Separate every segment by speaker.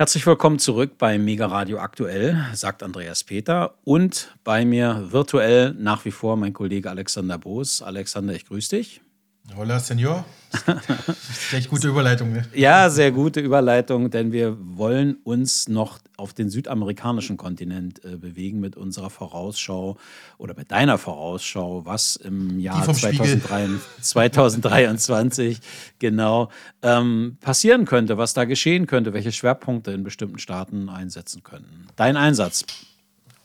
Speaker 1: Herzlich willkommen zurück bei Mega Radio Aktuell, sagt Andreas Peter. Und bei mir virtuell nach wie vor mein Kollege Alexander Boos. Alexander, ich grüße dich.
Speaker 2: Hola, Senor. Echt gute Überleitung. Ne?
Speaker 1: Ja, sehr gute Überleitung, denn wir wollen uns noch auf den südamerikanischen Kontinent äh, bewegen mit unserer Vorausschau oder mit deiner Vorausschau, was im Jahr 2003, 2023 genau ähm, passieren könnte, was da geschehen könnte, welche Schwerpunkte in bestimmten Staaten einsetzen könnten. Dein Einsatz.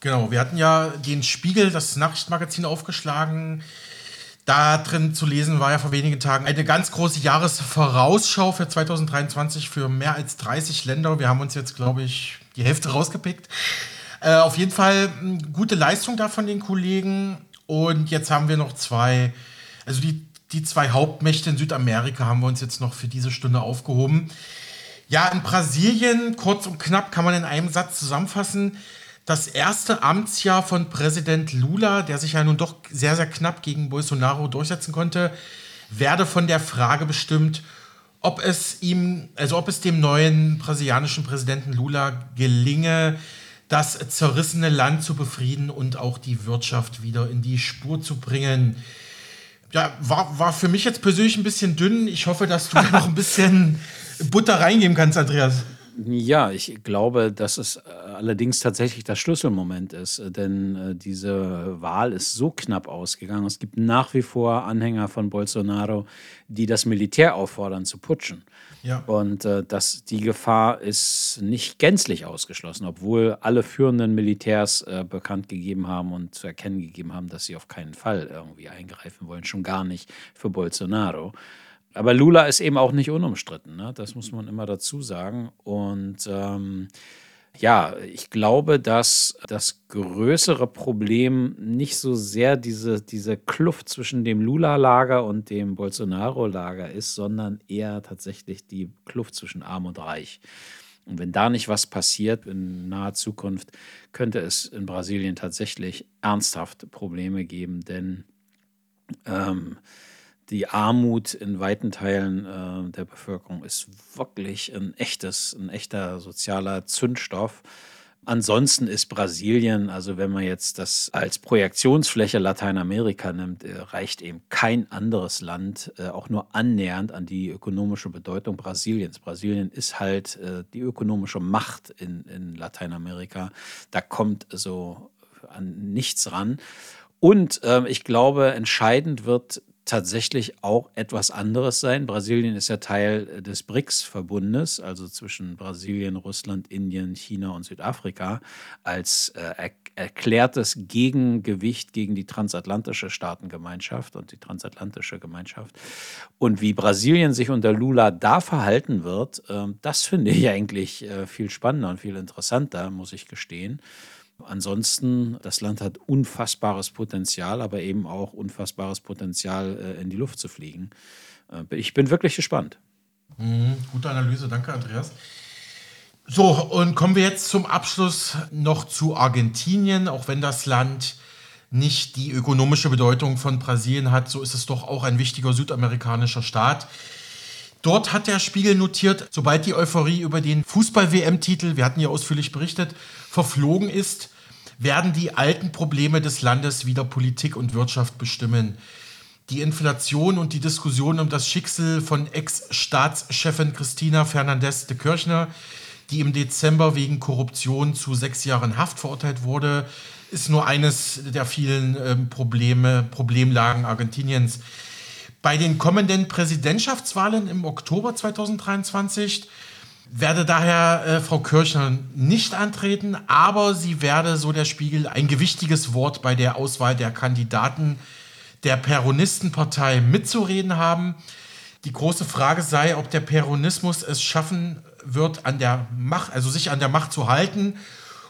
Speaker 2: Genau, wir hatten ja den Spiegel, das Nachrichtenmagazin, aufgeschlagen da drin zu lesen war ja vor wenigen Tagen eine ganz große Jahresvorausschau für 2023 für mehr als 30 Länder. Wir haben uns jetzt, glaube ich, die Hälfte rausgepickt. Äh, auf jeden Fall hm, gute Leistung da von den Kollegen. Und jetzt haben wir noch zwei, also die, die zwei Hauptmächte in Südamerika haben wir uns jetzt noch für diese Stunde aufgehoben. Ja, in Brasilien, kurz und knapp kann man in einem Satz zusammenfassen, das erste Amtsjahr von Präsident Lula, der sich ja nun doch sehr, sehr knapp gegen Bolsonaro durchsetzen konnte, werde von der Frage bestimmt, ob es ihm, also ob es dem neuen brasilianischen Präsidenten Lula gelinge, das zerrissene Land zu befrieden und auch die Wirtschaft wieder in die Spur zu bringen. Ja, war, war für mich jetzt persönlich ein bisschen dünn. Ich hoffe, dass du noch ein bisschen Butter reingeben kannst, Andreas.
Speaker 1: Ja, ich glaube, dass es äh, allerdings tatsächlich das Schlüsselmoment ist, äh, denn äh, diese Wahl ist so knapp ausgegangen. Es gibt nach wie vor Anhänger von Bolsonaro, die das Militär auffordern zu putschen. Ja. Und äh, das, die Gefahr ist nicht gänzlich ausgeschlossen, obwohl alle führenden Militärs äh, bekannt gegeben haben und zu erkennen gegeben haben, dass sie auf keinen Fall irgendwie eingreifen wollen, schon gar nicht für Bolsonaro. Aber Lula ist eben auch nicht unumstritten, ne? das muss man immer dazu sagen. Und ähm, ja, ich glaube, dass das größere Problem nicht so sehr diese, diese Kluft zwischen dem Lula-Lager und dem Bolsonaro-Lager ist, sondern eher tatsächlich die Kluft zwischen Arm und Reich. Und wenn da nicht was passiert in naher Zukunft, könnte es in Brasilien tatsächlich ernsthaft Probleme geben, denn ähm, die Armut in weiten Teilen äh, der Bevölkerung ist wirklich ein echtes, ein echter sozialer Zündstoff. Ansonsten ist Brasilien, also wenn man jetzt das als Projektionsfläche Lateinamerika nimmt, äh, reicht eben kein anderes Land äh, auch nur annähernd an die ökonomische Bedeutung Brasiliens. Brasilien ist halt äh, die ökonomische Macht in, in Lateinamerika. Da kommt so an nichts ran. Und äh, ich glaube, entscheidend wird tatsächlich auch etwas anderes sein. Brasilien ist ja Teil äh, des BRICS-Verbundes, also zwischen Brasilien, Russland, Indien, China und Südafrika, als äh, er erklärtes Gegengewicht gegen die transatlantische Staatengemeinschaft und die transatlantische Gemeinschaft. Und wie Brasilien sich unter Lula da verhalten wird, äh, das finde ich eigentlich äh, viel spannender und viel interessanter, muss ich gestehen. Ansonsten, das Land hat unfassbares Potenzial, aber eben auch unfassbares Potenzial, äh, in die Luft zu fliegen. Äh, ich bin wirklich gespannt.
Speaker 2: Mhm, gute Analyse, danke Andreas. So, und kommen wir jetzt zum Abschluss noch zu Argentinien. Auch wenn das Land nicht die ökonomische Bedeutung von Brasilien hat, so ist es doch auch ein wichtiger südamerikanischer Staat. Dort hat der Spiegel notiert, sobald die Euphorie über den Fußball-WM-Titel, wir hatten ja ausführlich berichtet, verflogen ist, werden die alten Probleme des Landes wieder Politik und Wirtschaft bestimmen. Die Inflation und die Diskussion um das Schicksal von Ex-Staatschefin Christina Fernandez de Kirchner, die im Dezember wegen Korruption zu sechs Jahren Haft verurteilt wurde, ist nur eines der vielen äh, Probleme, Problemlagen Argentiniens. Bei den kommenden Präsidentschaftswahlen im Oktober 2023 werde daher äh, Frau Kirchner nicht antreten, aber sie werde, so der Spiegel, ein gewichtiges Wort bei der Auswahl der Kandidaten der Peronistenpartei mitzureden haben. Die große Frage sei, ob der Peronismus es schaffen wird, an der Macht, also sich an der Macht zu halten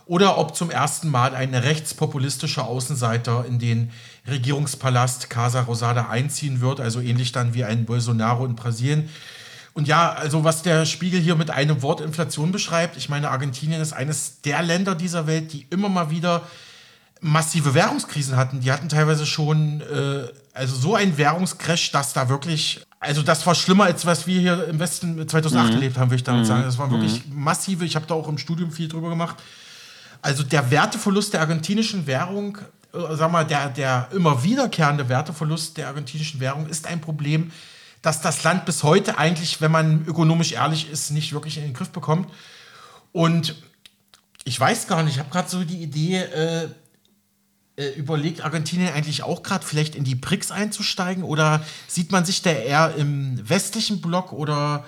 Speaker 2: oder ob zum ersten Mal ein rechtspopulistischer Außenseiter in den Regierungspalast Casa Rosada einziehen wird, also ähnlich dann wie ein Bolsonaro in Brasilien. Und ja, also was der Spiegel hier mit einem Wort Inflation beschreibt, ich meine, Argentinien ist eines der Länder dieser Welt, die immer mal wieder massive Währungskrisen hatten. Die hatten teilweise schon äh, also so ein Währungscrash, dass da wirklich also das war schlimmer, als was wir hier im Westen 2008 mhm. erlebt haben, würde ich damit mhm. sagen. Das war wirklich mhm. massive. Ich habe da auch im Studium viel drüber gemacht. Also der Werteverlust der argentinischen Währung, äh, sag mal, der, der immer wiederkehrende Werteverlust der argentinischen Währung ist ein Problem, das das Land bis heute eigentlich, wenn man ökonomisch ehrlich ist, nicht wirklich in den Griff bekommt. Und ich weiß gar nicht, ich habe gerade so die Idee, äh, äh, überlegt Argentinien eigentlich auch gerade vielleicht in die BRICS einzusteigen oder sieht man sich da eher im westlichen Block oder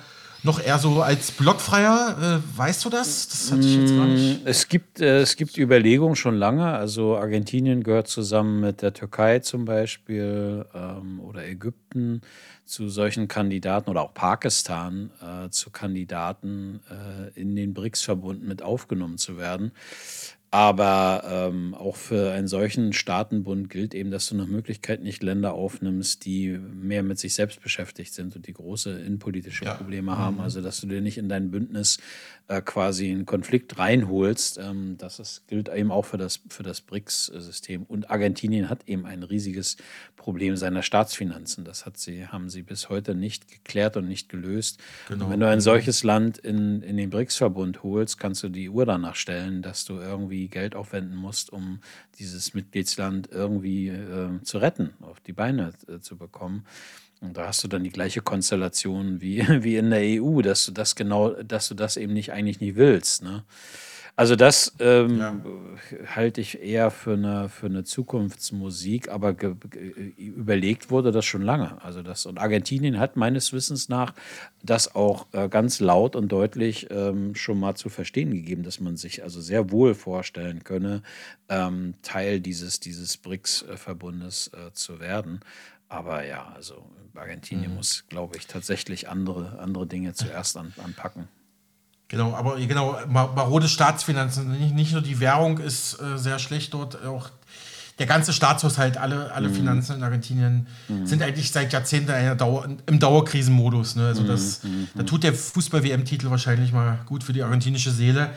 Speaker 2: noch eher so als Blockfreier? Äh, weißt du das? Das
Speaker 1: hatte ich jetzt gar nicht. Mm, es gibt, äh, es gibt Überlegungen schon lange. Also Argentinien gehört zusammen mit der Türkei zum Beispiel ähm, oder Ägypten zu solchen Kandidaten oder auch Pakistan äh, zu Kandidaten äh, in den BRICS-Verbund mit aufgenommen zu werden. Aber ähm, auch für einen solchen Staatenbund gilt eben, dass du nach Möglichkeit nicht Länder aufnimmst, die mehr mit sich selbst beschäftigt sind und die große innenpolitische ja. Probleme haben. Mhm. Also, dass du dir nicht in dein Bündnis äh, quasi einen Konflikt reinholst. Ähm, das ist, gilt eben auch für das, für das BRICS-System. Und Argentinien hat eben ein riesiges Problem seiner Staatsfinanzen. Das hat sie, haben sie bis heute nicht geklärt und nicht gelöst. Genau. Und wenn du ein solches Land in, in den BRICS-Verbund holst, kannst du die Uhr danach stellen, dass du irgendwie Geld aufwenden musst, um dieses Mitgliedsland irgendwie äh, zu retten, auf die Beine äh, zu bekommen. Und da hast du dann die gleiche Konstellation wie, wie in der EU, dass du das genau, dass du das eben nicht eigentlich nicht willst. Ne? Also das ähm, ja. halte ich eher für eine, für eine Zukunftsmusik, aber überlegt wurde das schon lange. Also das, und Argentinien hat meines Wissens nach das auch äh, ganz laut und deutlich ähm, schon mal zu verstehen gegeben, dass man sich also sehr wohl vorstellen könne, ähm, Teil dieses, dieses BRICS-Verbundes äh, zu werden. Aber ja, also Argentinien mhm. muss, glaube ich, tatsächlich andere, andere Dinge zuerst an, anpacken.
Speaker 2: Genau, aber genau, marode Staatsfinanzen, nicht, nicht nur die Währung ist äh, sehr schlecht dort, auch der ganze Staatshaushalt, alle, alle mhm. Finanzen in Argentinien mhm. sind eigentlich seit Jahrzehnten Dauer, im Dauerkrisenmodus. Ne? Also das, mhm. mhm. da tut der Fußball-WM-Titel wahrscheinlich mal gut für die argentinische Seele.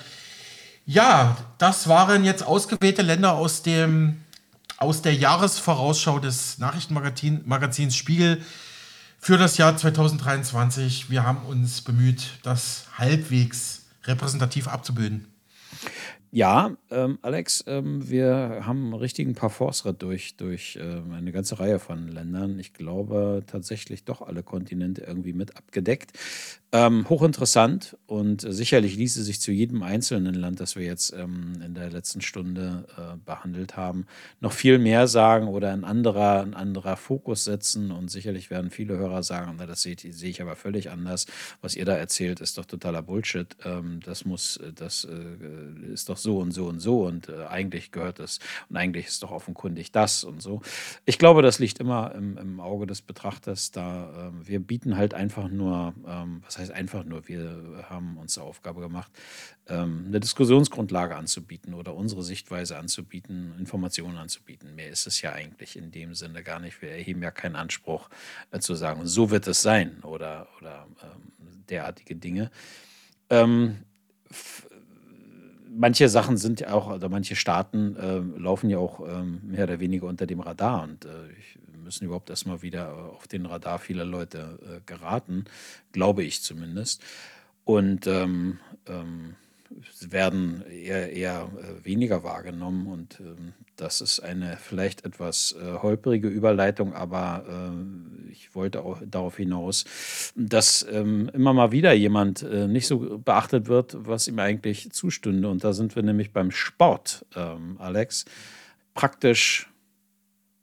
Speaker 2: Ja, das waren jetzt ausgewählte Länder aus dem aus der Jahresvorausschau des Nachrichtenmagazins Spiegel für das Jahr 2023. Wir haben uns bemüht, das halbwegs repräsentativ abzubilden.
Speaker 1: Ja, ähm, Alex, ähm, wir haben einen richtigen Parforce-Ritt durch, durch ähm, eine ganze Reihe von Ländern. Ich glaube tatsächlich doch alle Kontinente irgendwie mit abgedeckt. Ähm, hochinteressant und sicherlich ließe sich zu jedem einzelnen Land, das wir jetzt ähm, in der letzten Stunde äh, behandelt haben, noch viel mehr sagen oder ein anderer, ein anderer Fokus setzen. Und sicherlich werden viele Hörer sagen, na, das sehe, sehe ich aber völlig anders. Was ihr da erzählt, ist doch totaler Bullshit. Ähm, das muss, das äh, ist doch so und so und so und äh, eigentlich gehört es und eigentlich ist doch offenkundig das und so. Ich glaube, das liegt immer im, im Auge des Betrachters. Da ähm, wir bieten halt einfach nur, ähm, was heißt einfach nur, wir haben uns zur Aufgabe gemacht, ähm, eine Diskussionsgrundlage anzubieten oder unsere Sichtweise anzubieten, Informationen anzubieten. Mehr ist es ja eigentlich in dem Sinne gar nicht. Wir erheben ja keinen Anspruch äh, zu sagen, so wird es sein oder, oder ähm, derartige Dinge. Ähm, manche Sachen sind ja auch, oder manche Staaten äh, laufen ja auch ähm, mehr oder weniger unter dem Radar und äh, ich müssen überhaupt erstmal wieder auf den Radar vieler Leute äh, geraten, glaube ich zumindest. Und ähm, ähm, werden eher, eher äh, weniger wahrgenommen und ähm, das ist eine vielleicht etwas äh, holprige Überleitung, aber äh, ich wollte auch darauf hinaus, dass ähm, immer mal wieder jemand äh, nicht so beachtet wird, was ihm eigentlich zustünde. Und da sind wir nämlich beim Sport, ähm, Alex. Praktisch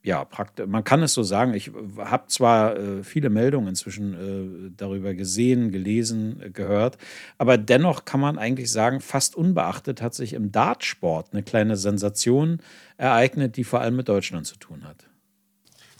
Speaker 1: ja, praktisch, man kann es so sagen. Ich habe zwar äh, viele Meldungen inzwischen äh, darüber gesehen, gelesen, äh, gehört, aber dennoch kann man eigentlich sagen, fast unbeachtet hat sich im Dartsport eine kleine Sensation ereignet, die vor allem mit Deutschland zu tun hat.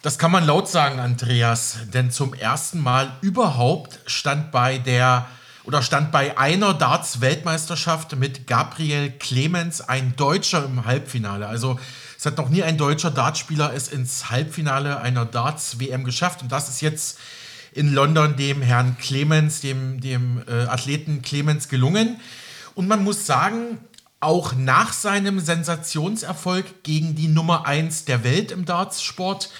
Speaker 2: Das kann man laut sagen, Andreas, denn zum ersten Mal überhaupt stand bei der oder stand bei einer Darts-Weltmeisterschaft mit Gabriel Clemens ein Deutscher im Halbfinale. Also es hat noch nie ein deutscher Dartspieler es ins Halbfinale einer Darts-WM geschafft. Und das ist jetzt in London dem Herrn Clemens, dem, dem äh, Athleten Clemens gelungen. Und man muss sagen, auch nach seinem Sensationserfolg gegen die Nummer 1 der Welt im Dartsport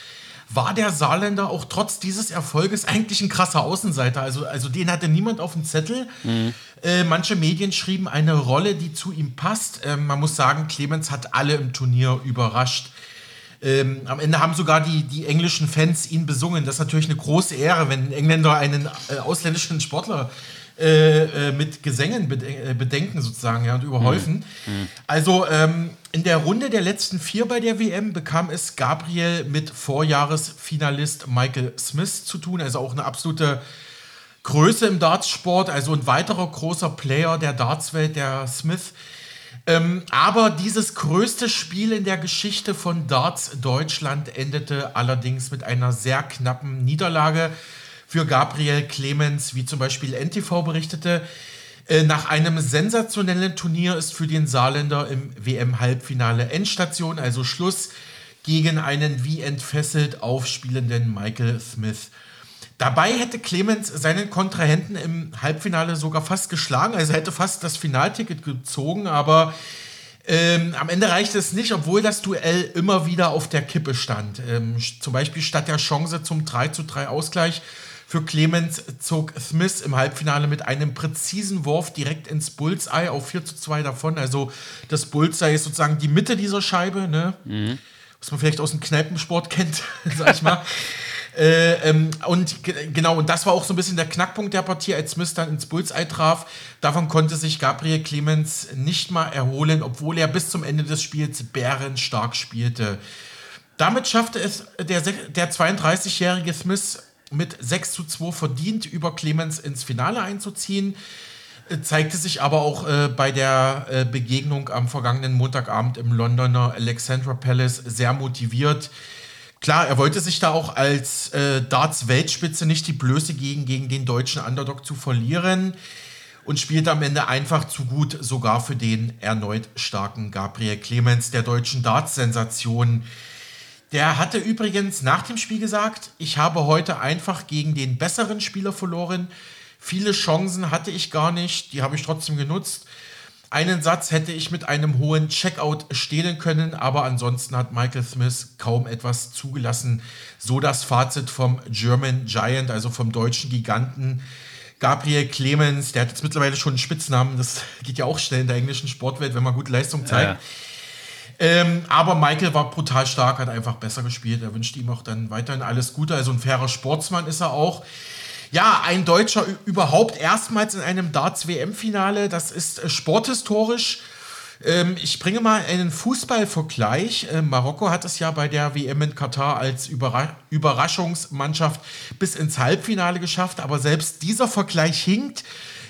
Speaker 2: war der Saarländer auch trotz dieses Erfolges eigentlich ein krasser Außenseiter. Also, also den hatte niemand auf dem Zettel. Mhm. Äh, manche Medien schrieben eine Rolle, die zu ihm passt. Äh, man muss sagen, Clemens hat alle im Turnier überrascht. Ähm, am Ende haben sogar die, die englischen Fans ihn besungen. Das ist natürlich eine große Ehre, wenn ein Engländer einen äh, ausländischen Sportler äh, äh, mit Gesängen äh, bedenken sozusagen ja, und überhäufen. Mhm. mhm. Also ähm, in der Runde der letzten vier bei der WM bekam es Gabriel mit Vorjahresfinalist Michael Smith zu tun, also auch eine absolute Größe im Dartsport, also ein weiterer großer Player der Dartswelt, der Smith. Ähm, aber dieses größte Spiel in der Geschichte von Darts Deutschland endete allerdings mit einer sehr knappen Niederlage für Gabriel Clemens, wie zum Beispiel NTV berichtete. Äh, nach einem sensationellen Turnier ist für den Saarländer im WM-Halbfinale Endstation, also Schluss, gegen einen wie entfesselt aufspielenden Michael Smith. Dabei hätte Clemens seinen Kontrahenten im Halbfinale sogar fast geschlagen, also hätte fast das Finalticket gezogen, aber ähm, am Ende reichte es nicht, obwohl das Duell immer wieder auf der Kippe stand. Ähm, zum Beispiel statt der Chance zum 3 zu 3 Ausgleich für Clemens zog Smith im Halbfinale mit einem präzisen Wurf direkt ins Bullseye auf 4 zu 2 davon. Also das Bullseye ist sozusagen die Mitte dieser Scheibe, ne? Mhm. was man vielleicht aus dem Kneipensport kennt, sag ich mal. Äh, ähm, und genau, und das war auch so ein bisschen der Knackpunkt der Partie, als Smith dann ins Bullseye traf. Davon konnte sich Gabriel Clemens nicht mal erholen, obwohl er bis zum Ende des Spiels bärenstark spielte. Damit schaffte es der, der 32-jährige Smith mit 6 zu 2 verdient, über Clemens ins Finale einzuziehen. Äh, zeigte sich aber auch äh, bei der äh, Begegnung am vergangenen Montagabend im Londoner Alexandra Palace sehr motiviert. Klar, er wollte sich da auch als äh, Darts-Weltspitze nicht die Blöße gegen, gegen den deutschen Underdog zu verlieren und spielte am Ende einfach zu gut, sogar für den erneut starken Gabriel Clemens, der deutschen Darts-Sensation. Der hatte übrigens nach dem Spiel gesagt, ich habe heute einfach gegen den besseren Spieler verloren. Viele Chancen hatte ich gar nicht, die habe ich trotzdem genutzt. Einen Satz hätte ich mit einem hohen Checkout stehlen können, aber ansonsten hat Michael Smith kaum etwas zugelassen. So das Fazit vom German Giant, also vom deutschen Giganten. Gabriel Clemens, der hat jetzt mittlerweile schon einen Spitznamen, das geht ja auch schnell in der englischen Sportwelt, wenn man gute Leistung zeigt. Ja. Ähm, aber Michael war brutal stark, hat einfach besser gespielt. Er wünscht ihm auch dann weiterhin alles Gute. Also ein fairer Sportsmann ist er auch. Ja, ein Deutscher überhaupt erstmals in einem Darts-WM-Finale. Das ist äh, sporthistorisch. Ähm, ich bringe mal einen Fußballvergleich. Äh, Marokko hat es ja bei der WM in Katar als Überra Überraschungsmannschaft bis ins Halbfinale geschafft. Aber selbst dieser Vergleich hinkt.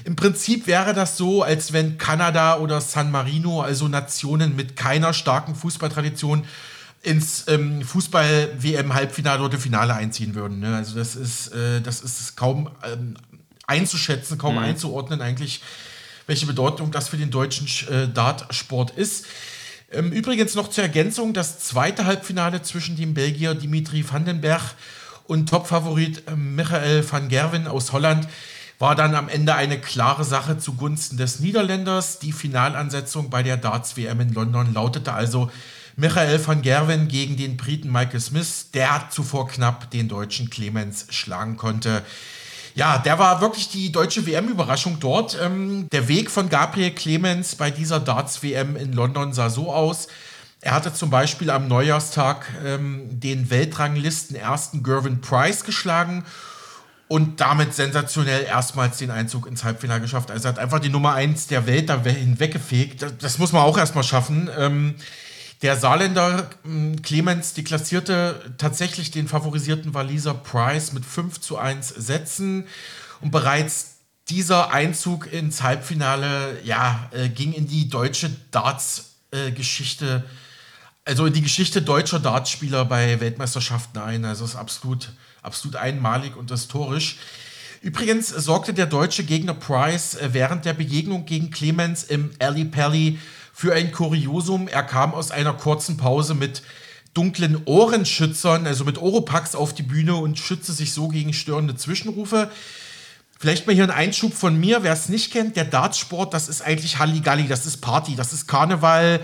Speaker 2: Im Prinzip wäre das so, als wenn Kanada oder San Marino, also Nationen mit keiner starken Fußballtradition, ins ähm, Fußball-WM-Halbfinale oder Finale einziehen würden. Ne? Also das ist, äh, das ist kaum ähm, einzuschätzen, kaum mhm. einzuordnen eigentlich, welche Bedeutung das für den deutschen äh, Dartsport ist. Ähm, übrigens noch zur Ergänzung, das zweite Halbfinale zwischen dem Belgier Dimitri Vandenberg und Topfavorit äh, Michael van Gerwen aus Holland war dann am Ende eine klare Sache zugunsten des Niederländers. Die Finalansetzung bei der Darts-WM in London lautete also Michael van Gerwen gegen den Briten Michael Smith, der zuvor knapp den deutschen Clemens schlagen konnte. Ja, der war wirklich die deutsche WM-Überraschung dort. Ähm, der Weg von Gabriel Clemens bei dieser Darts-WM in London sah so aus. Er hatte zum Beispiel am Neujahrstag ähm, den Weltranglisten ersten Gervin Price geschlagen und damit sensationell erstmals den Einzug ins Halbfinale geschafft. Also hat einfach die Nummer 1 der Welt da hinweggefegt. Das, muss man auch erstmal schaffen. Ähm, der Saarländer äh, Clemens deklassierte tatsächlich den favorisierten Waliser Price mit 5 zu 1 Sätzen und bereits dieser Einzug ins Halbfinale ja, äh, ging in die deutsche Darts-Geschichte, äh, also die Geschichte deutscher Dartspieler bei Weltmeisterschaften ein. Also ist absolut absolut einmalig und historisch. Übrigens sorgte der deutsche Gegner Price äh, während der Begegnung gegen Clemens im Ali Pally für ein Kuriosum. Er kam aus einer kurzen Pause mit dunklen Ohrenschützern, also mit Oropax auf die Bühne und schützte sich so gegen störende Zwischenrufe. Vielleicht mal hier ein Einschub von mir, wer es nicht kennt, der Dartsport, das ist eigentlich Halligalli, das ist Party, das ist Karneval,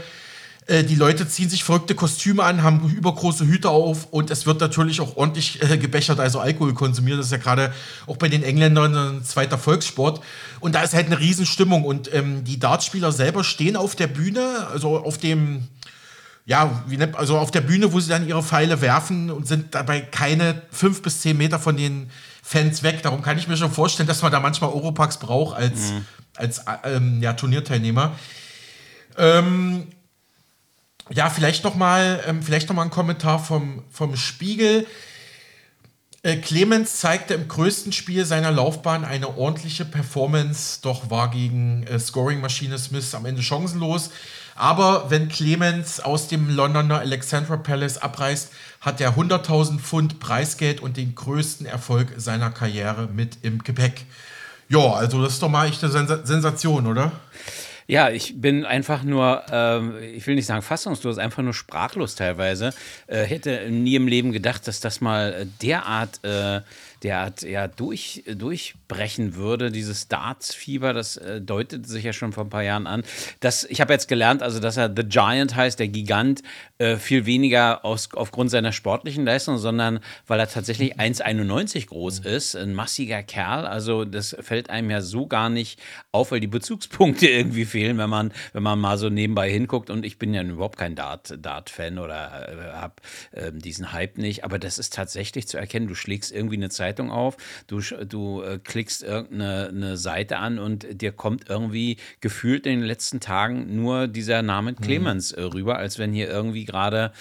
Speaker 2: Äh, die Leute ziehen sich verrückte Kostüme an, haben übergroße Hüte auf und es wird natürlich auch ordentlich äh, gebechert, also Alkohol konsumiert. Das ist ja gerade auch bei den Engländern ein zweiter Volkssport. Und da ist halt eine Riesenstimmung. Und ähm, die Dartspieler selber stehen auf der Bühne, also auf dem, ja, wie nennt, also auf der Bühne, wo sie dann ihre Pfeile werfen und sind dabei keine fünf bis zehn Meter von den Fans weg. Darum kann ich mir schon vorstellen, dass man da manchmal Europax braucht als, mhm. als ähm, ja, Turnierteilnehmer. Ähm, ja, vielleicht noch mal, ähm, noch ein Kommentar vom, vom Spiegel. Äh, Clemens zeigte im größten Spiel seiner Laufbahn eine ordentliche Performance, doch war gegen äh, Scoring-Maschine Smith am Ende chancenlos. Aber wenn Clemens aus dem Londoner Alexandra Palace abreist, hat er 100.000 Pfund Preisgeld und den größten Erfolg seiner Karriere mit im Gepäck. Ja, also das ist doch mal echt eine Sensation, oder?
Speaker 1: Ja, ich bin einfach nur, äh, ich will nicht sagen fassungslos, einfach nur sprachlos teilweise. Äh, hätte nie im Leben gedacht, dass das mal derart äh, derart ja, durch, durchbrechen würde, dieses Darts-Fieber, das äh, deutet sich ja schon vor ein paar Jahren an. Das, ich habe jetzt gelernt, also dass er The Giant heißt, der Gigant, äh, viel weniger aus, aufgrund seiner sportlichen Leistung, sondern weil er tatsächlich 1,91 groß mhm. ist, ein massiger Kerl. Also das fällt einem ja so gar nicht auf, weil die Bezugspunkte irgendwie fehlen, wenn man, wenn man mal so nebenbei hinguckt. Und ich bin ja überhaupt kein Dart-Fan Dart oder äh, habe ähm, diesen Hype nicht, aber das ist tatsächlich zu erkennen. Du schlägst irgendwie eine Zeit Zeitung auf, du, du äh, klickst irgendeine Seite an und dir kommt irgendwie gefühlt in den letzten Tagen nur dieser Name mhm. Clemens äh, rüber, als wenn hier irgendwie gerade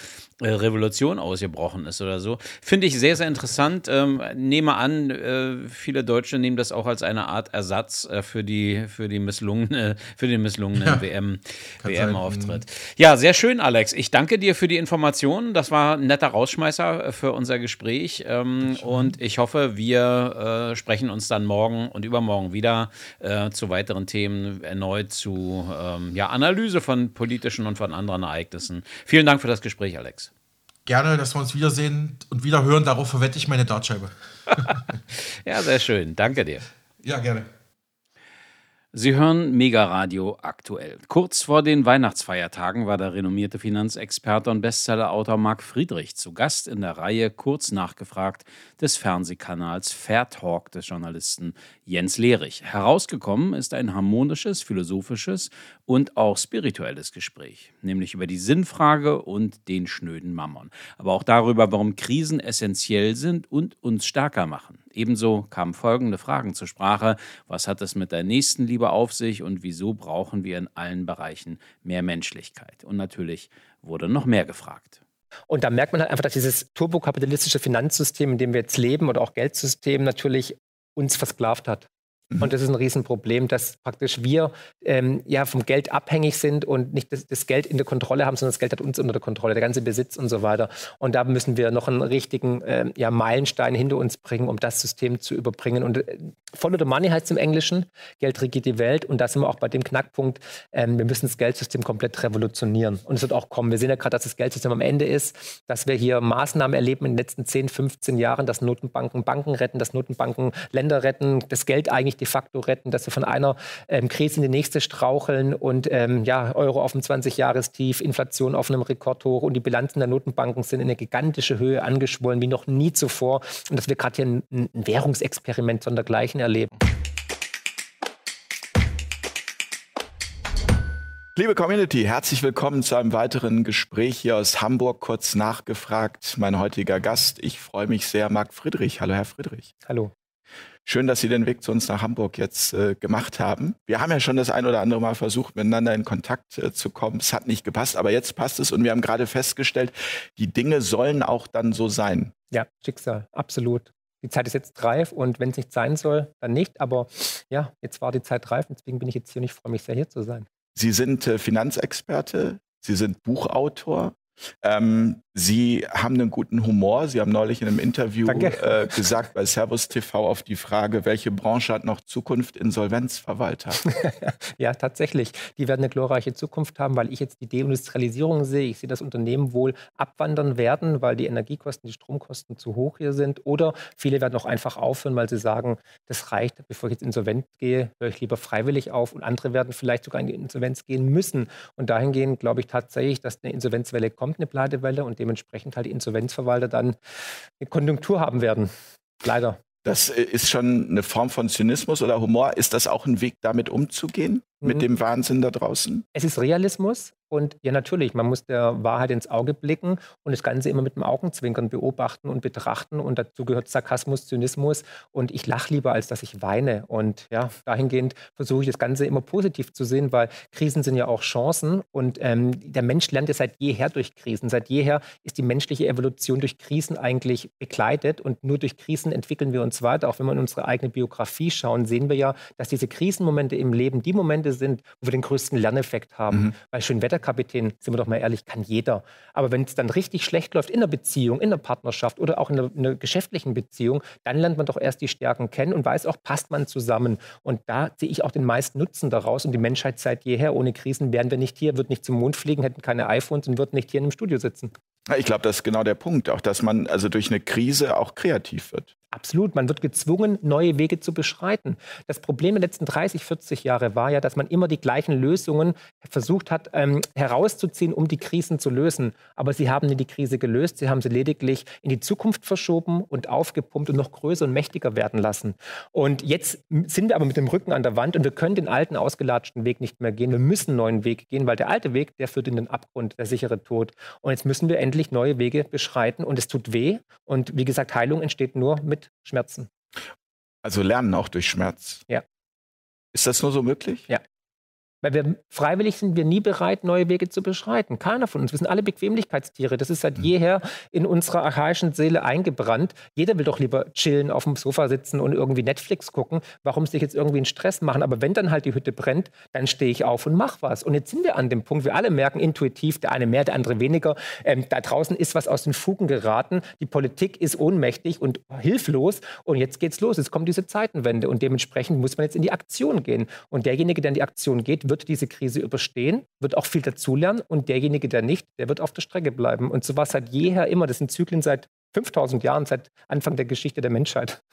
Speaker 1: äh, Revolution ausgebrochen ist oder so. Finde ich sehr, sehr interessant. Ähm, nehme an, äh, viele Deutsche nehmen das auch als eine Art Ersatz äh, für, die, für, die misslungene, für den misslungenen ja, WM, WM-Auftritt. Ja, sehr schön, Alex. Ich danke dir für die Informationen. Das war ein netter Rausschmeißer für unser Gespräch. Ähm, und ich hoffe, wir äh, sprechen uns dann morgen und übermorgen wieder äh, zu weiteren Themen erneut zu ähm, ja, Analyse von politischen und von anderen Ereignissen. Vielen Dank für das Gespräch, Alex
Speaker 2: gerne, dass wir uns wiedersehen und wieder hören. Darauf verwette ich meine Dartscheibe.
Speaker 1: ja, sehr schön. Danke dir.
Speaker 2: Ja, gerne.
Speaker 1: Sie hören Mega Radio aktuell. Kurz vor den Weihnachtsfeiertagen war der renommierte Finanzexperte und Bestsellerautor Marc Friedrich zu Gast in der Reihe Kurz nachgefragt des Fernsehkanals Fair Talk des Journalisten Jens Lehrich. Herausgekommen ist ein harmonisches, philosophisches und auch spirituelles Gespräch, nämlich über die Sinnfrage und den schnöden Mammon, aber auch darüber, warum Krisen essentiell sind und uns stärker machen. Ebenso kamen folgende Fragen zur Sprache. Was hat es mit der Nächstenliebe auf sich und wieso brauchen wir in allen Bereichen mehr Menschlichkeit? Und natürlich wurde noch mehr gefragt.
Speaker 3: Und da merkt man halt einfach, dass dieses turbokapitalistische Finanzsystem, in dem wir jetzt leben, oder auch Geldsystem natürlich uns versklavt hat. Und das ist ein Riesenproblem, dass praktisch wir ähm, ja vom Geld abhängig sind und nicht das, das, Geld in der Kontrolle haben, sondern das Geld hat uns unter der Kontrolle, der ganze Besitz und so weiter. Und da müssen wir noch einen richtigen äh, ja, Meilenstein hinter uns bringen, um das System zu überbringen. Und äh, Follow the Money heißt es im Englischen, Geld regiert die Welt. Und da sind wir auch bei dem Knackpunkt, ähm, wir müssen das Geldsystem komplett revolutionieren. Und es wird auch kommen. Wir sehen ja gerade, dass das Geldsystem am Ende ist, dass wir hier Maßnahmen erleben in den letzten 10, 15 Jahren, dass Notenbanken Banken retten, dass Notenbanken Länder retten, das Geld eigentlich de facto retten, dass wir von einer ähm, Krise in die nächste straucheln und ähm, ja, Euro auf dem 20-Jahrestief, Inflation auf einem Rekordhoch und die Bilanzen der Notenbanken sind in eine gigantische Höhe angeschwollen wie noch nie zuvor und dass wir gerade hier ein, ein Währungsexperiment sondergleichen erleben.
Speaker 4: Liebe Community, herzlich willkommen zu einem weiteren Gespräch hier aus Hamburg. Kurz nachgefragt, mein heutiger Gast. Ich freue mich sehr, Marc Friedrich. Hallo, Herr Friedrich.
Speaker 3: Hallo.
Speaker 4: Schön, dass Sie den Weg zu uns nach Hamburg jetzt äh, gemacht haben. Wir haben ja schon das ein oder andere Mal versucht, miteinander in Kontakt äh, zu kommen. Es hat nicht gepasst, aber jetzt passt es und wir haben gerade festgestellt, die Dinge sollen auch dann so sein.
Speaker 3: Ja, Schicksal, absolut. Die Zeit ist jetzt reif und wenn es nicht sein soll, dann nicht. Aber ja, jetzt war die Zeit reif und deswegen bin ich jetzt hier und ich freue mich sehr, hier zu sein.
Speaker 4: Sie sind äh, Finanzexperte, Sie sind Buchautor. Ähm, Sie haben einen guten Humor. Sie haben neulich in einem Interview äh, gesagt bei Servus TV auf die Frage, welche Branche hat noch Zukunft Insolvenzverwalter?
Speaker 3: ja, tatsächlich. Die werden eine glorreiche Zukunft haben, weil ich jetzt die Deindustrialisierung sehe. Ich sehe, dass Unternehmen wohl abwandern werden, weil die Energiekosten, die Stromkosten zu hoch hier sind. Oder viele werden auch einfach aufhören, weil sie sagen, das reicht, bevor ich jetzt insolvent gehe, höre ich lieber freiwillig auf. Und andere werden vielleicht sogar in die Insolvenz gehen müssen. Und dahingehend glaube ich tatsächlich, dass eine Insolvenzwelle kommt, eine Pleitewelle. Und dementsprechend halt die Insolvenzverwalter dann eine Konjunktur haben werden. Leider.
Speaker 4: Das äh, ist schon eine Form von Zynismus oder Humor. Ist das auch ein Weg, damit umzugehen? Mhm. Mit dem Wahnsinn da draußen?
Speaker 3: Es ist Realismus. Und ja, natürlich, man muss der Wahrheit ins Auge blicken und das Ganze immer mit dem Augenzwinkern beobachten und betrachten. Und dazu gehört Sarkasmus, Zynismus. Und ich lache lieber, als dass ich weine. Und ja, dahingehend versuche ich das Ganze immer positiv zu sehen, weil Krisen sind ja auch Chancen. Und ähm, der Mensch lernt ja seit jeher durch Krisen. Seit jeher ist die menschliche Evolution durch Krisen eigentlich begleitet. Und nur durch Krisen entwickeln wir uns weiter. Auch wenn wir in unsere eigene Biografie schauen, sehen wir ja, dass diese Krisenmomente im Leben die Momente sind, wo wir den größten Lerneffekt haben. Mhm. Weil schön Wetter Kapitän, sind wir doch mal ehrlich, kann jeder. Aber wenn es dann richtig schlecht läuft in der Beziehung, in der Partnerschaft oder auch in einer, in einer geschäftlichen Beziehung, dann lernt man doch erst die Stärken kennen und weiß auch, passt man zusammen. Und da sehe ich auch den meisten Nutzen daraus. Und die Menschheit seit jeher, ohne Krisen wären wir nicht hier, würden nicht zum Mond fliegen, hätten keine iPhones und würden nicht hier in einem Studio sitzen.
Speaker 4: Ich glaube, das ist genau der Punkt, auch dass man also durch eine Krise auch kreativ wird.
Speaker 3: Absolut, man wird gezwungen, neue Wege zu beschreiten. Das Problem der letzten 30, 40 Jahre war ja, dass man immer die gleichen Lösungen versucht hat ähm, herauszuziehen, um die Krisen zu lösen. Aber sie haben nie die Krise gelöst, sie haben sie lediglich in die Zukunft verschoben und aufgepumpt und noch größer und mächtiger werden lassen. Und jetzt sind wir aber mit dem Rücken an der Wand und wir können den alten, ausgelatschten Weg nicht mehr gehen. Wir müssen einen neuen Weg gehen, weil der alte Weg, der führt in den Abgrund, der sichere Tod. Und jetzt müssen wir endlich neue Wege beschreiten und es tut weh. Und wie gesagt, Heilung entsteht nur mit Schmerzen.
Speaker 4: Also lernen auch durch Schmerz.
Speaker 3: Ja.
Speaker 4: Ist das nur so möglich?
Speaker 3: Ja. Weil wir freiwillig sind wir nie bereit, neue Wege zu beschreiten. Keiner von uns. Wir sind alle Bequemlichkeitstiere. Das ist seit mhm. jeher in unserer archaischen Seele eingebrannt. Jeder will doch lieber chillen, auf dem Sofa sitzen und irgendwie Netflix gucken. Warum sich jetzt irgendwie einen Stress machen? Aber wenn dann halt die Hütte brennt, dann stehe ich auf und mache was. Und jetzt sind wir an dem Punkt, wir alle merken intuitiv, der eine mehr, der andere weniger. Ähm, da draußen ist was aus den Fugen geraten. Die Politik ist ohnmächtig und hilflos. Und jetzt geht's los. Jetzt kommt diese Zeitenwende. Und dementsprechend muss man jetzt in die Aktion gehen. Und derjenige, der in die Aktion geht, wird wird diese Krise überstehen, wird auch viel dazulernen und derjenige, der nicht, der wird auf der Strecke bleiben. Und so war es seit jeher immer. Das sind Zyklen seit 5000 Jahren, seit Anfang der Geschichte der Menschheit.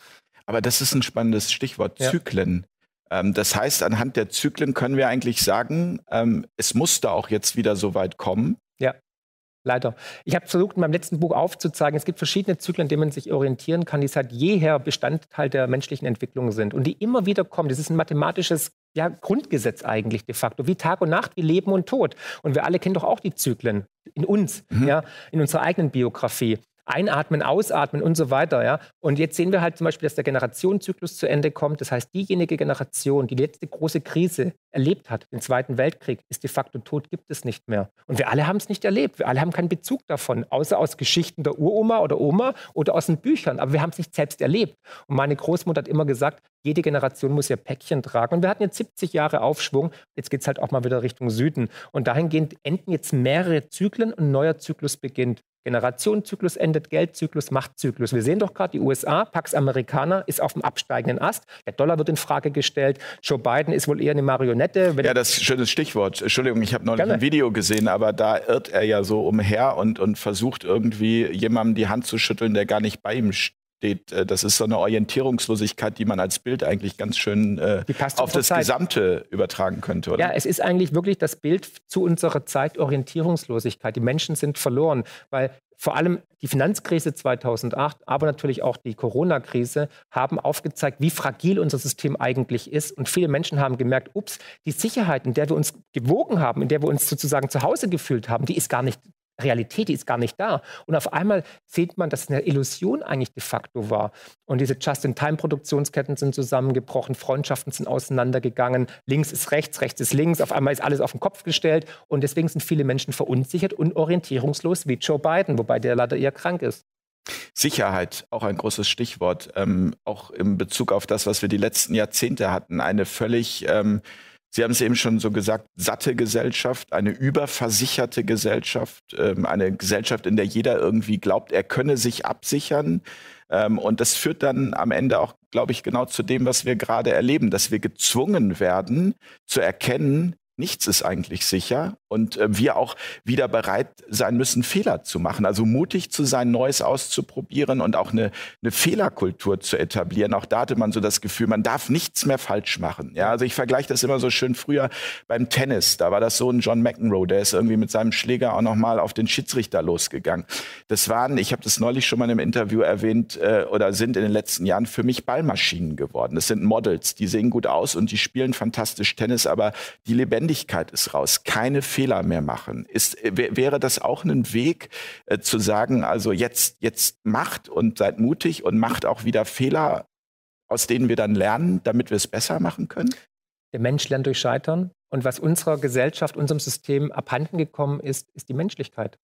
Speaker 4: Aber das ist ein spannendes Stichwort, ja. Zyklen. Ähm, das heißt, anhand der Zyklen können wir eigentlich sagen, ähm, es musste auch jetzt wieder so weit kommen.
Speaker 3: Leider. Ich habe versucht, in meinem letzten Buch aufzuzeigen, es gibt verschiedene Zyklen, an denen man sich orientieren kann, die seit jeher Bestandteil der menschlichen Entwicklung sind und die immer wieder kommen. Das ist ein mathematisches ja, Grundgesetz eigentlich de facto, wie Tag und Nacht, wie Leben und Tod. Und wir alle kennen doch auch die Zyklen in uns, mhm. ja, in unserer eigenen Biografie. Einatmen, ausatmen und so weiter. Ja? Und jetzt sehen wir halt zum Beispiel, dass der Generationenzyklus zu Ende kommt. Das heißt, diejenige Generation, die letzte große Krise erlebt hat, den Zweiten Weltkrieg, ist de facto tot, gibt es nicht mehr. Und wir alle haben es nicht erlebt. Wir alle haben keinen Bezug davon, außer aus Geschichten der Uroma oder Oma oder aus den Büchern. Aber wir haben es nicht selbst erlebt. Und meine Großmutter hat immer gesagt, jede Generation muss ihr Päckchen tragen. Und wir hatten jetzt 70 Jahre Aufschwung. Jetzt geht es halt auch mal wieder Richtung Süden. Und dahingehend enden jetzt mehrere Zyklen und ein neuer Zyklus beginnt. Generationenzyklus endet, Geldzyklus, Machtzyklus. Wir sehen doch gerade, die USA, Pax Americana, ist auf dem absteigenden Ast. Der Dollar wird in Frage gestellt. Joe Biden ist wohl eher eine Marionette.
Speaker 4: ja, das ist ein schönes Stichwort. Entschuldigung, ich habe neulich Gerne. ein Video gesehen, aber da irrt er ja so umher und, und versucht irgendwie jemandem die Hand zu schütteln, der gar nicht bei ihm steht steht. Äh, das ist so eine Orientierungslosigkeit, die man als Bild eigentlich ganz schön äh, auf das Zeit. Gesamte übertragen könnte. Oder?
Speaker 3: Ja, es ist eigentlich wirklich das Bild zu unserer Zeit Orientierungslosigkeit. Die Menschen sind verloren, weil vor allem die Finanzkrise 2008, aber natürlich auch die Corona-Krise haben aufgezeigt, wie fragil unser System eigentlich ist. Und viele Menschen haben gemerkt, ups, die Sicherheit, in der wir uns gewogen haben, in der wir uns sozusagen zu Hause gefühlt haben, die ist gar nicht Realität, die ist gar nicht da. Und auf einmal sieht man, dass es eine Illusion eigentlich de facto war. Und diese Just-in-Time-Produktionsketten sind zusammengebrochen, Freundschaften sind auseinandergegangen, links ist rechts, rechts ist links, auf einmal ist alles auf den Kopf gestellt. Und deswegen sind viele Menschen verunsichert und orientierungslos wie Joe Biden, wobei der leider eher krank ist.
Speaker 4: Sicherheit, auch ein großes Stichwort, ähm, auch in Bezug auf das, was wir die letzten Jahrzehnte hatten. Eine völlig ähm, Sie haben es eben schon so gesagt, satte Gesellschaft, eine überversicherte Gesellschaft, ähm, eine Gesellschaft, in der jeder irgendwie glaubt, er könne sich absichern. Ähm, und das führt dann am Ende auch, glaube ich, genau zu dem, was wir gerade erleben, dass wir gezwungen werden zu erkennen, nichts ist eigentlich sicher und äh, wir auch wieder bereit sein müssen, Fehler zu machen. Also mutig zu sein, Neues auszuprobieren und auch eine, eine Fehlerkultur zu etablieren. Auch da hatte man so das Gefühl, man darf nichts mehr falsch machen. Ja, also ich vergleiche das immer so schön früher beim Tennis. Da war das so ein John McEnroe, der ist irgendwie mit seinem Schläger auch nochmal auf den Schiedsrichter losgegangen. Das waren, ich habe das neulich schon mal im Interview erwähnt, äh, oder sind in den letzten Jahren für mich Ballmaschinen geworden. Das sind Models, die sehen gut aus und die spielen fantastisch Tennis, aber die lebendig Lebendigkeit ist raus, keine Fehler mehr machen. Ist, wäre das auch ein Weg äh, zu sagen, also jetzt, jetzt macht und seid mutig und macht auch wieder Fehler, aus denen wir dann lernen, damit wir es besser machen können?
Speaker 3: Der Mensch lernt durch Scheitern. Und was unserer Gesellschaft, unserem System abhanden gekommen ist, ist die Menschlichkeit.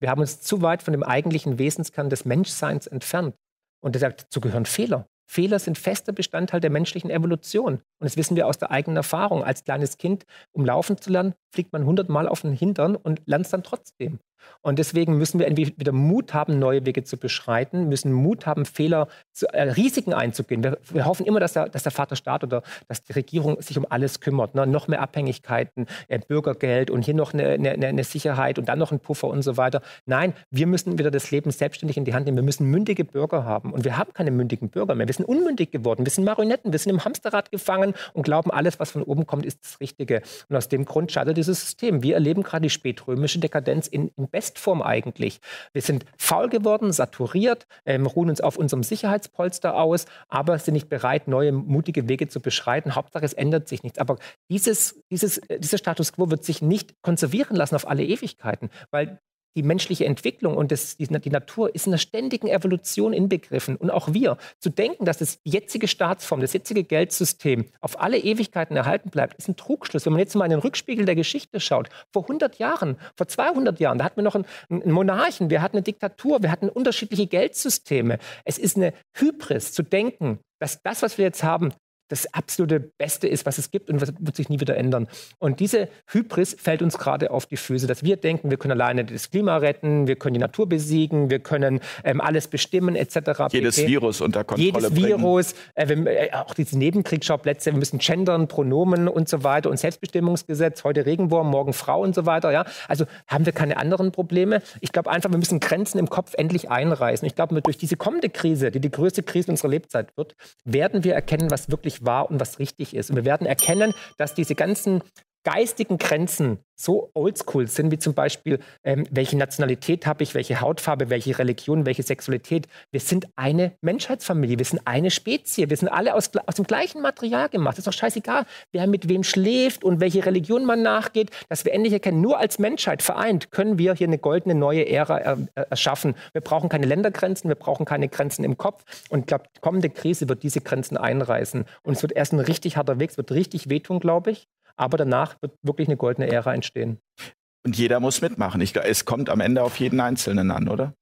Speaker 3: Wir haben uns zu weit von dem eigentlichen Wesenskern des Menschseins entfernt. Und dazu gehören Fehler. Fehler sind fester Bestandteil der menschlichen Evolution. Und das wissen wir aus der eigenen Erfahrung. Als kleines Kind, um laufen zu lernen, fliegt man hundertmal auf den Hintern und lernt es dann trotzdem. Und deswegen müssen wir entweder Mut haben, neue Wege zu beschreiten, müssen Mut haben, Fehler, zu, äh, Risiken einzugehen. Wir, wir, hoffen immer, dass der, dass der Vaterstaat oder dass die Regierung sich um alles kümmert. Ne? Noch mehr Abhängigkeiten, äh, Bürgergeld und hier noch eine, eine, eine, Sicherheit und dann noch ein Puffer und so weiter. Nein, wir müssen wieder das Leben selbstständig in die Hand nehmen. Wir müssen mündige Bürger haben. Und wir haben keine mündigen Bürger mehr. Wir sind unmündig geworden. Wir sind Marionetten. Wir sind im Hamsterrad gefangen und glauben, alles, was von oben kommt, ist das Richtige. Und aus dem Grund scheitert dieses System. Wir erleben gerade die spätrömische Dekadenz in, in Bestform eigentlich. Wir sind faul geworden, saturiert, ähm, ruhen uns auf unserem Sicherheitspolster aus, aber sind nicht bereit, neue, mutige Wege zu beschreiten. Hauptsache, es ändert sich nichts. Aber dieses, dieses, äh, dieser Status quo wird sich nicht konservieren lassen auf alle Ewigkeiten, weil die menschliche Entwicklung und das, die, die, Natur ist in einer ständigen Evolution inbegriffen. Und auch wir, zu denken, dass das jetzige Staatsform, das jetzige Geldsystem auf alle Ewigkeiten erhalten bleibt, ist ein Trugschluss. Wenn man jetzt mal in den Rückspiegel der Geschichte schaut, vor 100 Jahren, vor 200 Jahren, da hatten wir noch einen, einen Monarchen, wir hatten eine Diktatur, wir hatten unterschiedliche Geldsysteme. Es ist eine Hybris zu denken, dass das, was wir jetzt haben, das absolute Beste ist, was es gibt und was wird sich nie wieder ändern. Und diese Hybris fällt uns gerade auf die Füße, dass wir denken, wir können alleine das Klima retten, wir können die Natur besiegen, wir können ähm, alles bestimmen etc.
Speaker 4: Jedes PP. Virus unter Kontrolle
Speaker 3: Jedes
Speaker 4: bringen.
Speaker 3: Virus, äh, wir, äh, auch diese Nebenkriegsschauplätze, wir müssen gendern, Pronomen und so weiter und Selbstbestimmungsgesetz, heute Regenwurm, morgen Frau und so weiter. Ja? Also haben wir keine anderen Probleme. Ich glaube einfach, wir müssen Grenzen im Kopf endlich einreißen. Ich glaube, durch diese kommende Krise, die die größte Krise unserer Lebzeit wird, werden wir erkennen, was wirklich wahr und was richtig ist. Und wir werden erkennen, dass diese ganzen geistigen Grenzen so oldschool sind, wie zum Beispiel, ähm, welche Nationalität habe ich, welche Hautfarbe, welche Religion, welche Sexualität. Wir sind eine Menschheitsfamilie, wir sind eine Spezie, wir sind alle aus, aus dem gleichen Material gemacht. Es ist doch scheißegal, wer mit wem schläft und welche Religion man nachgeht, dass wir endlich erkennen, nur als Menschheit vereint können wir hier eine goldene neue Ära er, er, erschaffen. Wir brauchen keine Ländergrenzen, wir brauchen keine Grenzen im Kopf. Und ich glaube, die kommende Krise wird diese Grenzen einreißen. Und es wird erst ein richtig harter Weg, es wird richtig wehtun, glaube ich. Aber danach wird wirklich eine goldene Ära entstehen.
Speaker 4: Und jeder muss mitmachen. Ich, es kommt am Ende auf jeden Einzelnen an, oder?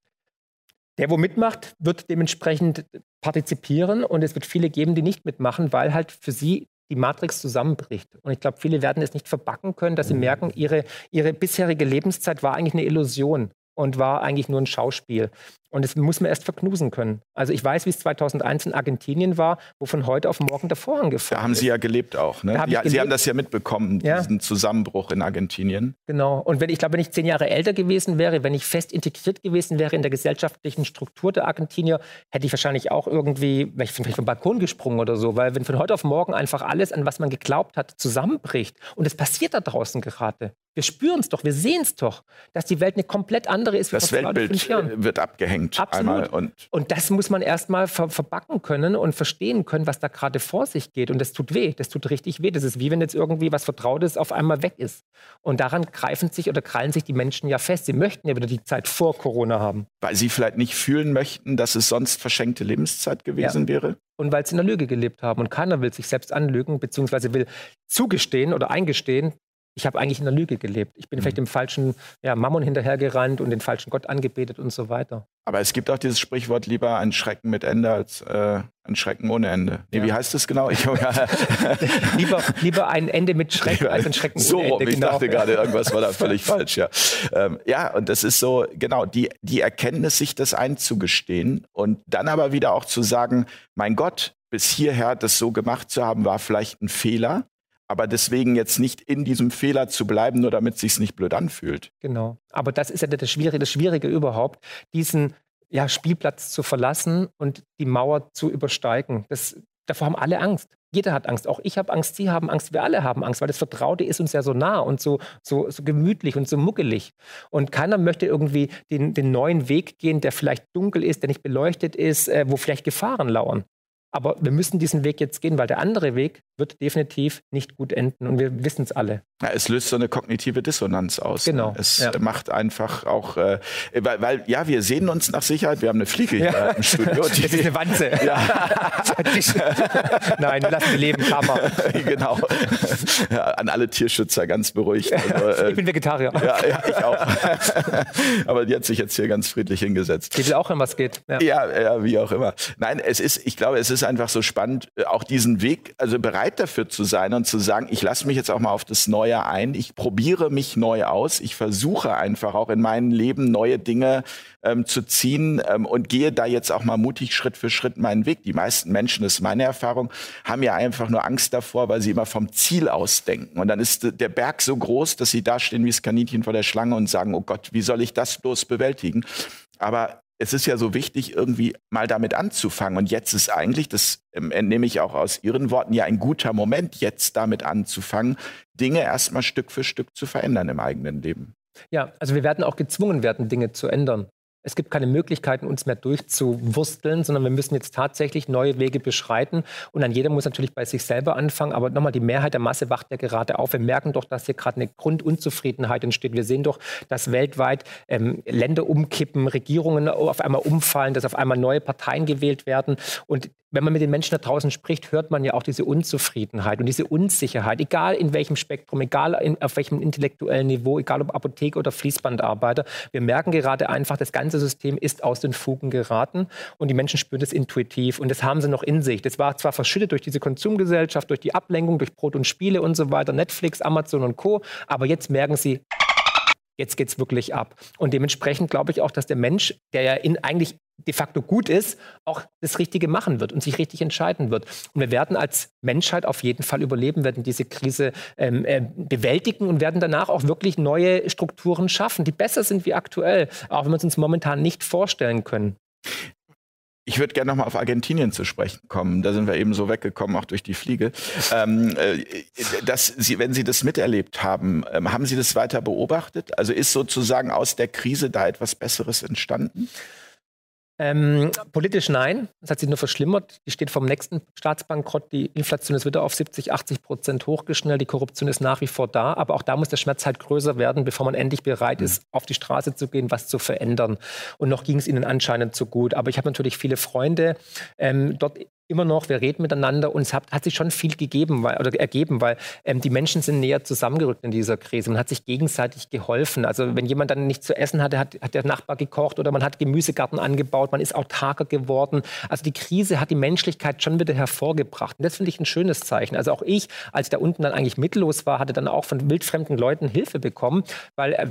Speaker 3: Der, wo mitmacht, wird dementsprechend partizipieren und es wird viele geben, die nicht mitmachen, weil halt für sie die Matrix zusammenbricht. Und ich glaube, viele werden es nicht verbacken können, dass sie merken, ihre, ihre bisherige Lebenszeit war eigentlich eine Illusion und war eigentlich nur ein Schauspiel. Und das muss man erst verknusen können. Also ich weiß, wie es 2001 in Argentinien war, wo von heute auf morgen der Vorhang gefallen
Speaker 4: Da haben Sie ja gelebt auch. Ne?
Speaker 3: Hab
Speaker 4: ja,
Speaker 3: gelebt.
Speaker 4: Sie haben das ja mitbekommen, ja. diesen Zusammenbruch in Argentinien.
Speaker 3: Genau. Und wenn ich glaube, wenn ich zehn Jahre älter gewesen wäre, wenn ich fest integriert gewesen wäre in der gesellschaftlichen Struktur der Argentinier, hätte ich wahrscheinlich auch irgendwie, wäre ich vielleicht vom Balkon gesprungen oder so. Weil wenn von heute auf morgen einfach alles, an was man geglaubt hat, zusammenbricht und es passiert da draußen gerade. Wir spüren es doch, wir sehen es doch, dass die Welt eine komplett andere ist.
Speaker 4: Wie das Weltbild Jahren. wird abgehängt.
Speaker 3: Absolut. Und, und, das muss man erstmal ver verbacken können und verstehen können, was da gerade vor sich geht. Und das tut weh, das tut richtig weh. Das ist wie wenn jetzt irgendwie was Vertrautes auf einmal weg ist. Und daran greifen sich oder krallen sich die Menschen ja fest. Sie möchten ja wieder die Zeit vor Corona haben.
Speaker 4: Weil sie vielleicht nicht fühlen möchten, dass es sonst verschenkte Lebenszeit gewesen ja. wäre?
Speaker 3: Und weil sie in der Lüge gelebt haben. Und keiner will sich selbst anlügen, beziehungsweise will zugestehen oder eingestehen, ich habe eigentlich in der Lüge gelebt. Ich bin mhm. vielleicht dem falschen ja, Mammon hinterhergerannt und den falschen Gott angebetet und so weiter.
Speaker 4: Aber es gibt auch dieses Sprichwort, lieber ein Schrecken mit Ende als äh, ein Schrecken ohne Ende. Nee, ja. wie heißt das genau? Ich,
Speaker 3: lieber, lieber ein Ende mit Schrecken als ein Schrecken
Speaker 4: so,
Speaker 3: ohne Ende.
Speaker 4: Ich genau. dachte gerade, irgendwas war da völlig falsch. Ja. Ähm, ja, und das ist so, genau, die, die Erkenntnis, sich das einzugestehen und dann aber wieder auch zu sagen, mein Gott, bis hierher das so gemacht zu haben, war vielleicht ein Fehler. Aber deswegen jetzt nicht in diesem Fehler zu bleiben, nur damit es sich nicht blöd anfühlt.
Speaker 3: Genau. Aber das ist ja das Schwierige, das Schwierige überhaupt, diesen ja, Spielplatz zu verlassen und die Mauer zu übersteigen. Das, davor haben alle Angst. Jeder hat Angst. Auch ich habe Angst, Sie haben Angst, wir alle haben Angst, weil das Vertraute ist uns ja so nah und so, so, so gemütlich und so muckelig. Und keiner möchte irgendwie den, den neuen Weg gehen, der vielleicht dunkel ist, der nicht beleuchtet ist, äh, wo vielleicht Gefahren lauern. Aber wir müssen diesen Weg jetzt gehen, weil der andere Weg wird definitiv nicht gut enden und wir wissen es alle.
Speaker 4: Ja, es löst so eine kognitive Dissonanz aus.
Speaker 3: Genau.
Speaker 4: Es ja. macht einfach auch, äh, weil, weil, ja, wir sehen uns nach Sicherheit, wir haben eine Fliege hier ja. im Studio.
Speaker 3: Die, das ist eine Wanze. Ja. Nein, lass wir leben, Hammer.
Speaker 4: genau. An alle Tierschützer ganz beruhigt.
Speaker 3: Also, äh, ich bin Vegetarier.
Speaker 4: Ja, ich auch. Aber die hat sich jetzt hier ganz friedlich hingesetzt.
Speaker 3: Die will auch, wenn was geht.
Speaker 4: Ja. ja, wie auch immer. Nein, es ist, ich glaube, es ist einfach so spannend, äh, auch diesen Weg, also bereit dafür zu sein und zu sagen, ich lasse mich jetzt auch mal auf das Neue ein, ich probiere mich neu aus, ich versuche einfach auch in meinem Leben neue Dinge ähm, zu ziehen ähm, und gehe da jetzt auch mal mutig Schritt für Schritt meinen Weg. Die meisten Menschen, das ist meine Erfahrung, haben ja einfach nur Angst davor, weil sie immer vom Ziel aus denken. Und dann ist der Berg so groß, dass sie da stehen wie das Kaninchen vor der Schlange und sagen, oh Gott, wie soll ich das bloß bewältigen? Aber es ist ja so wichtig, irgendwie mal damit anzufangen. Und jetzt ist eigentlich, das ähm, entnehme ich auch aus Ihren Worten, ja ein guter Moment, jetzt damit anzufangen, Dinge erstmal Stück für Stück zu verändern im eigenen Leben.
Speaker 3: Ja, also wir werden auch gezwungen werden, Dinge zu ändern. Es gibt keine Möglichkeiten, uns mehr durchzuwursteln, sondern wir müssen jetzt tatsächlich neue Wege beschreiten. Und dann jeder muss natürlich bei sich selber anfangen. Aber nochmal, die Mehrheit der Masse wacht ja gerade auf. Wir merken doch, dass hier gerade eine Grundunzufriedenheit entsteht. Wir sehen doch, dass weltweit ähm, Länder umkippen, Regierungen auf einmal umfallen, dass auf einmal neue Parteien gewählt werden. Und wenn man mit den Menschen da draußen spricht, hört man ja auch diese Unzufriedenheit und diese Unsicherheit, egal in welchem Spektrum, egal in, auf welchem intellektuellen Niveau, egal ob Apotheke oder Fließbandarbeiter. Wir merken gerade einfach, das ganze System ist aus den Fugen geraten und die Menschen spüren das intuitiv und das haben sie noch in sich. Das war zwar verschüttet durch diese Konsumgesellschaft, durch die Ablenkung, durch Brot und Spiele und so weiter, Netflix, Amazon und Co., aber jetzt merken sie, jetzt geht es wirklich ab. Und dementsprechend glaube ich auch, dass der Mensch, der ja in, eigentlich de facto gut ist, auch das Richtige machen wird und sich richtig entscheiden wird. Und wir werden als Menschheit auf jeden Fall überleben, werden diese Krise ähm, äh, bewältigen und werden danach auch wirklich neue Strukturen schaffen, die besser sind wie aktuell, auch wenn wir es uns momentan nicht vorstellen können.
Speaker 4: Ich würde gerne nochmal auf Argentinien zu sprechen kommen. Da sind wir eben so weggekommen, auch durch die Fliege. Ähm, äh, dass Sie, wenn Sie das miterlebt haben, ähm, haben Sie das weiter beobachtet? Also ist sozusagen aus der Krise da etwas Besseres entstanden?
Speaker 3: Ähm, politisch nein, das hat sich nur verschlimmert. Die steht vom nächsten Staatsbankrott. Die Inflation ist wieder auf 70, 80 Prozent hochgeschnellt. Die Korruption ist nach wie vor da. Aber auch da muss der Schmerz halt größer werden, bevor man endlich bereit ist, mhm. auf die Straße zu gehen, was zu verändern. Und noch ging es ihnen anscheinend zu gut. Aber ich habe natürlich viele Freunde ähm, dort immer noch, wir reden miteinander und es hat, hat sich schon viel gegeben weil, oder ergeben, weil ähm, die Menschen sind näher zusammengerückt in dieser Krise. Man hat sich gegenseitig geholfen. Also wenn jemand dann nichts zu essen hatte, hat, hat der Nachbar gekocht oder man hat Gemüsegarten angebaut, man ist autarker geworden. Also die Krise hat die Menschlichkeit schon wieder hervorgebracht. Und das finde ich ein schönes Zeichen. Also auch ich, als ich da unten dann eigentlich mittellos war, hatte dann auch von wildfremden Leuten Hilfe bekommen, weil äh,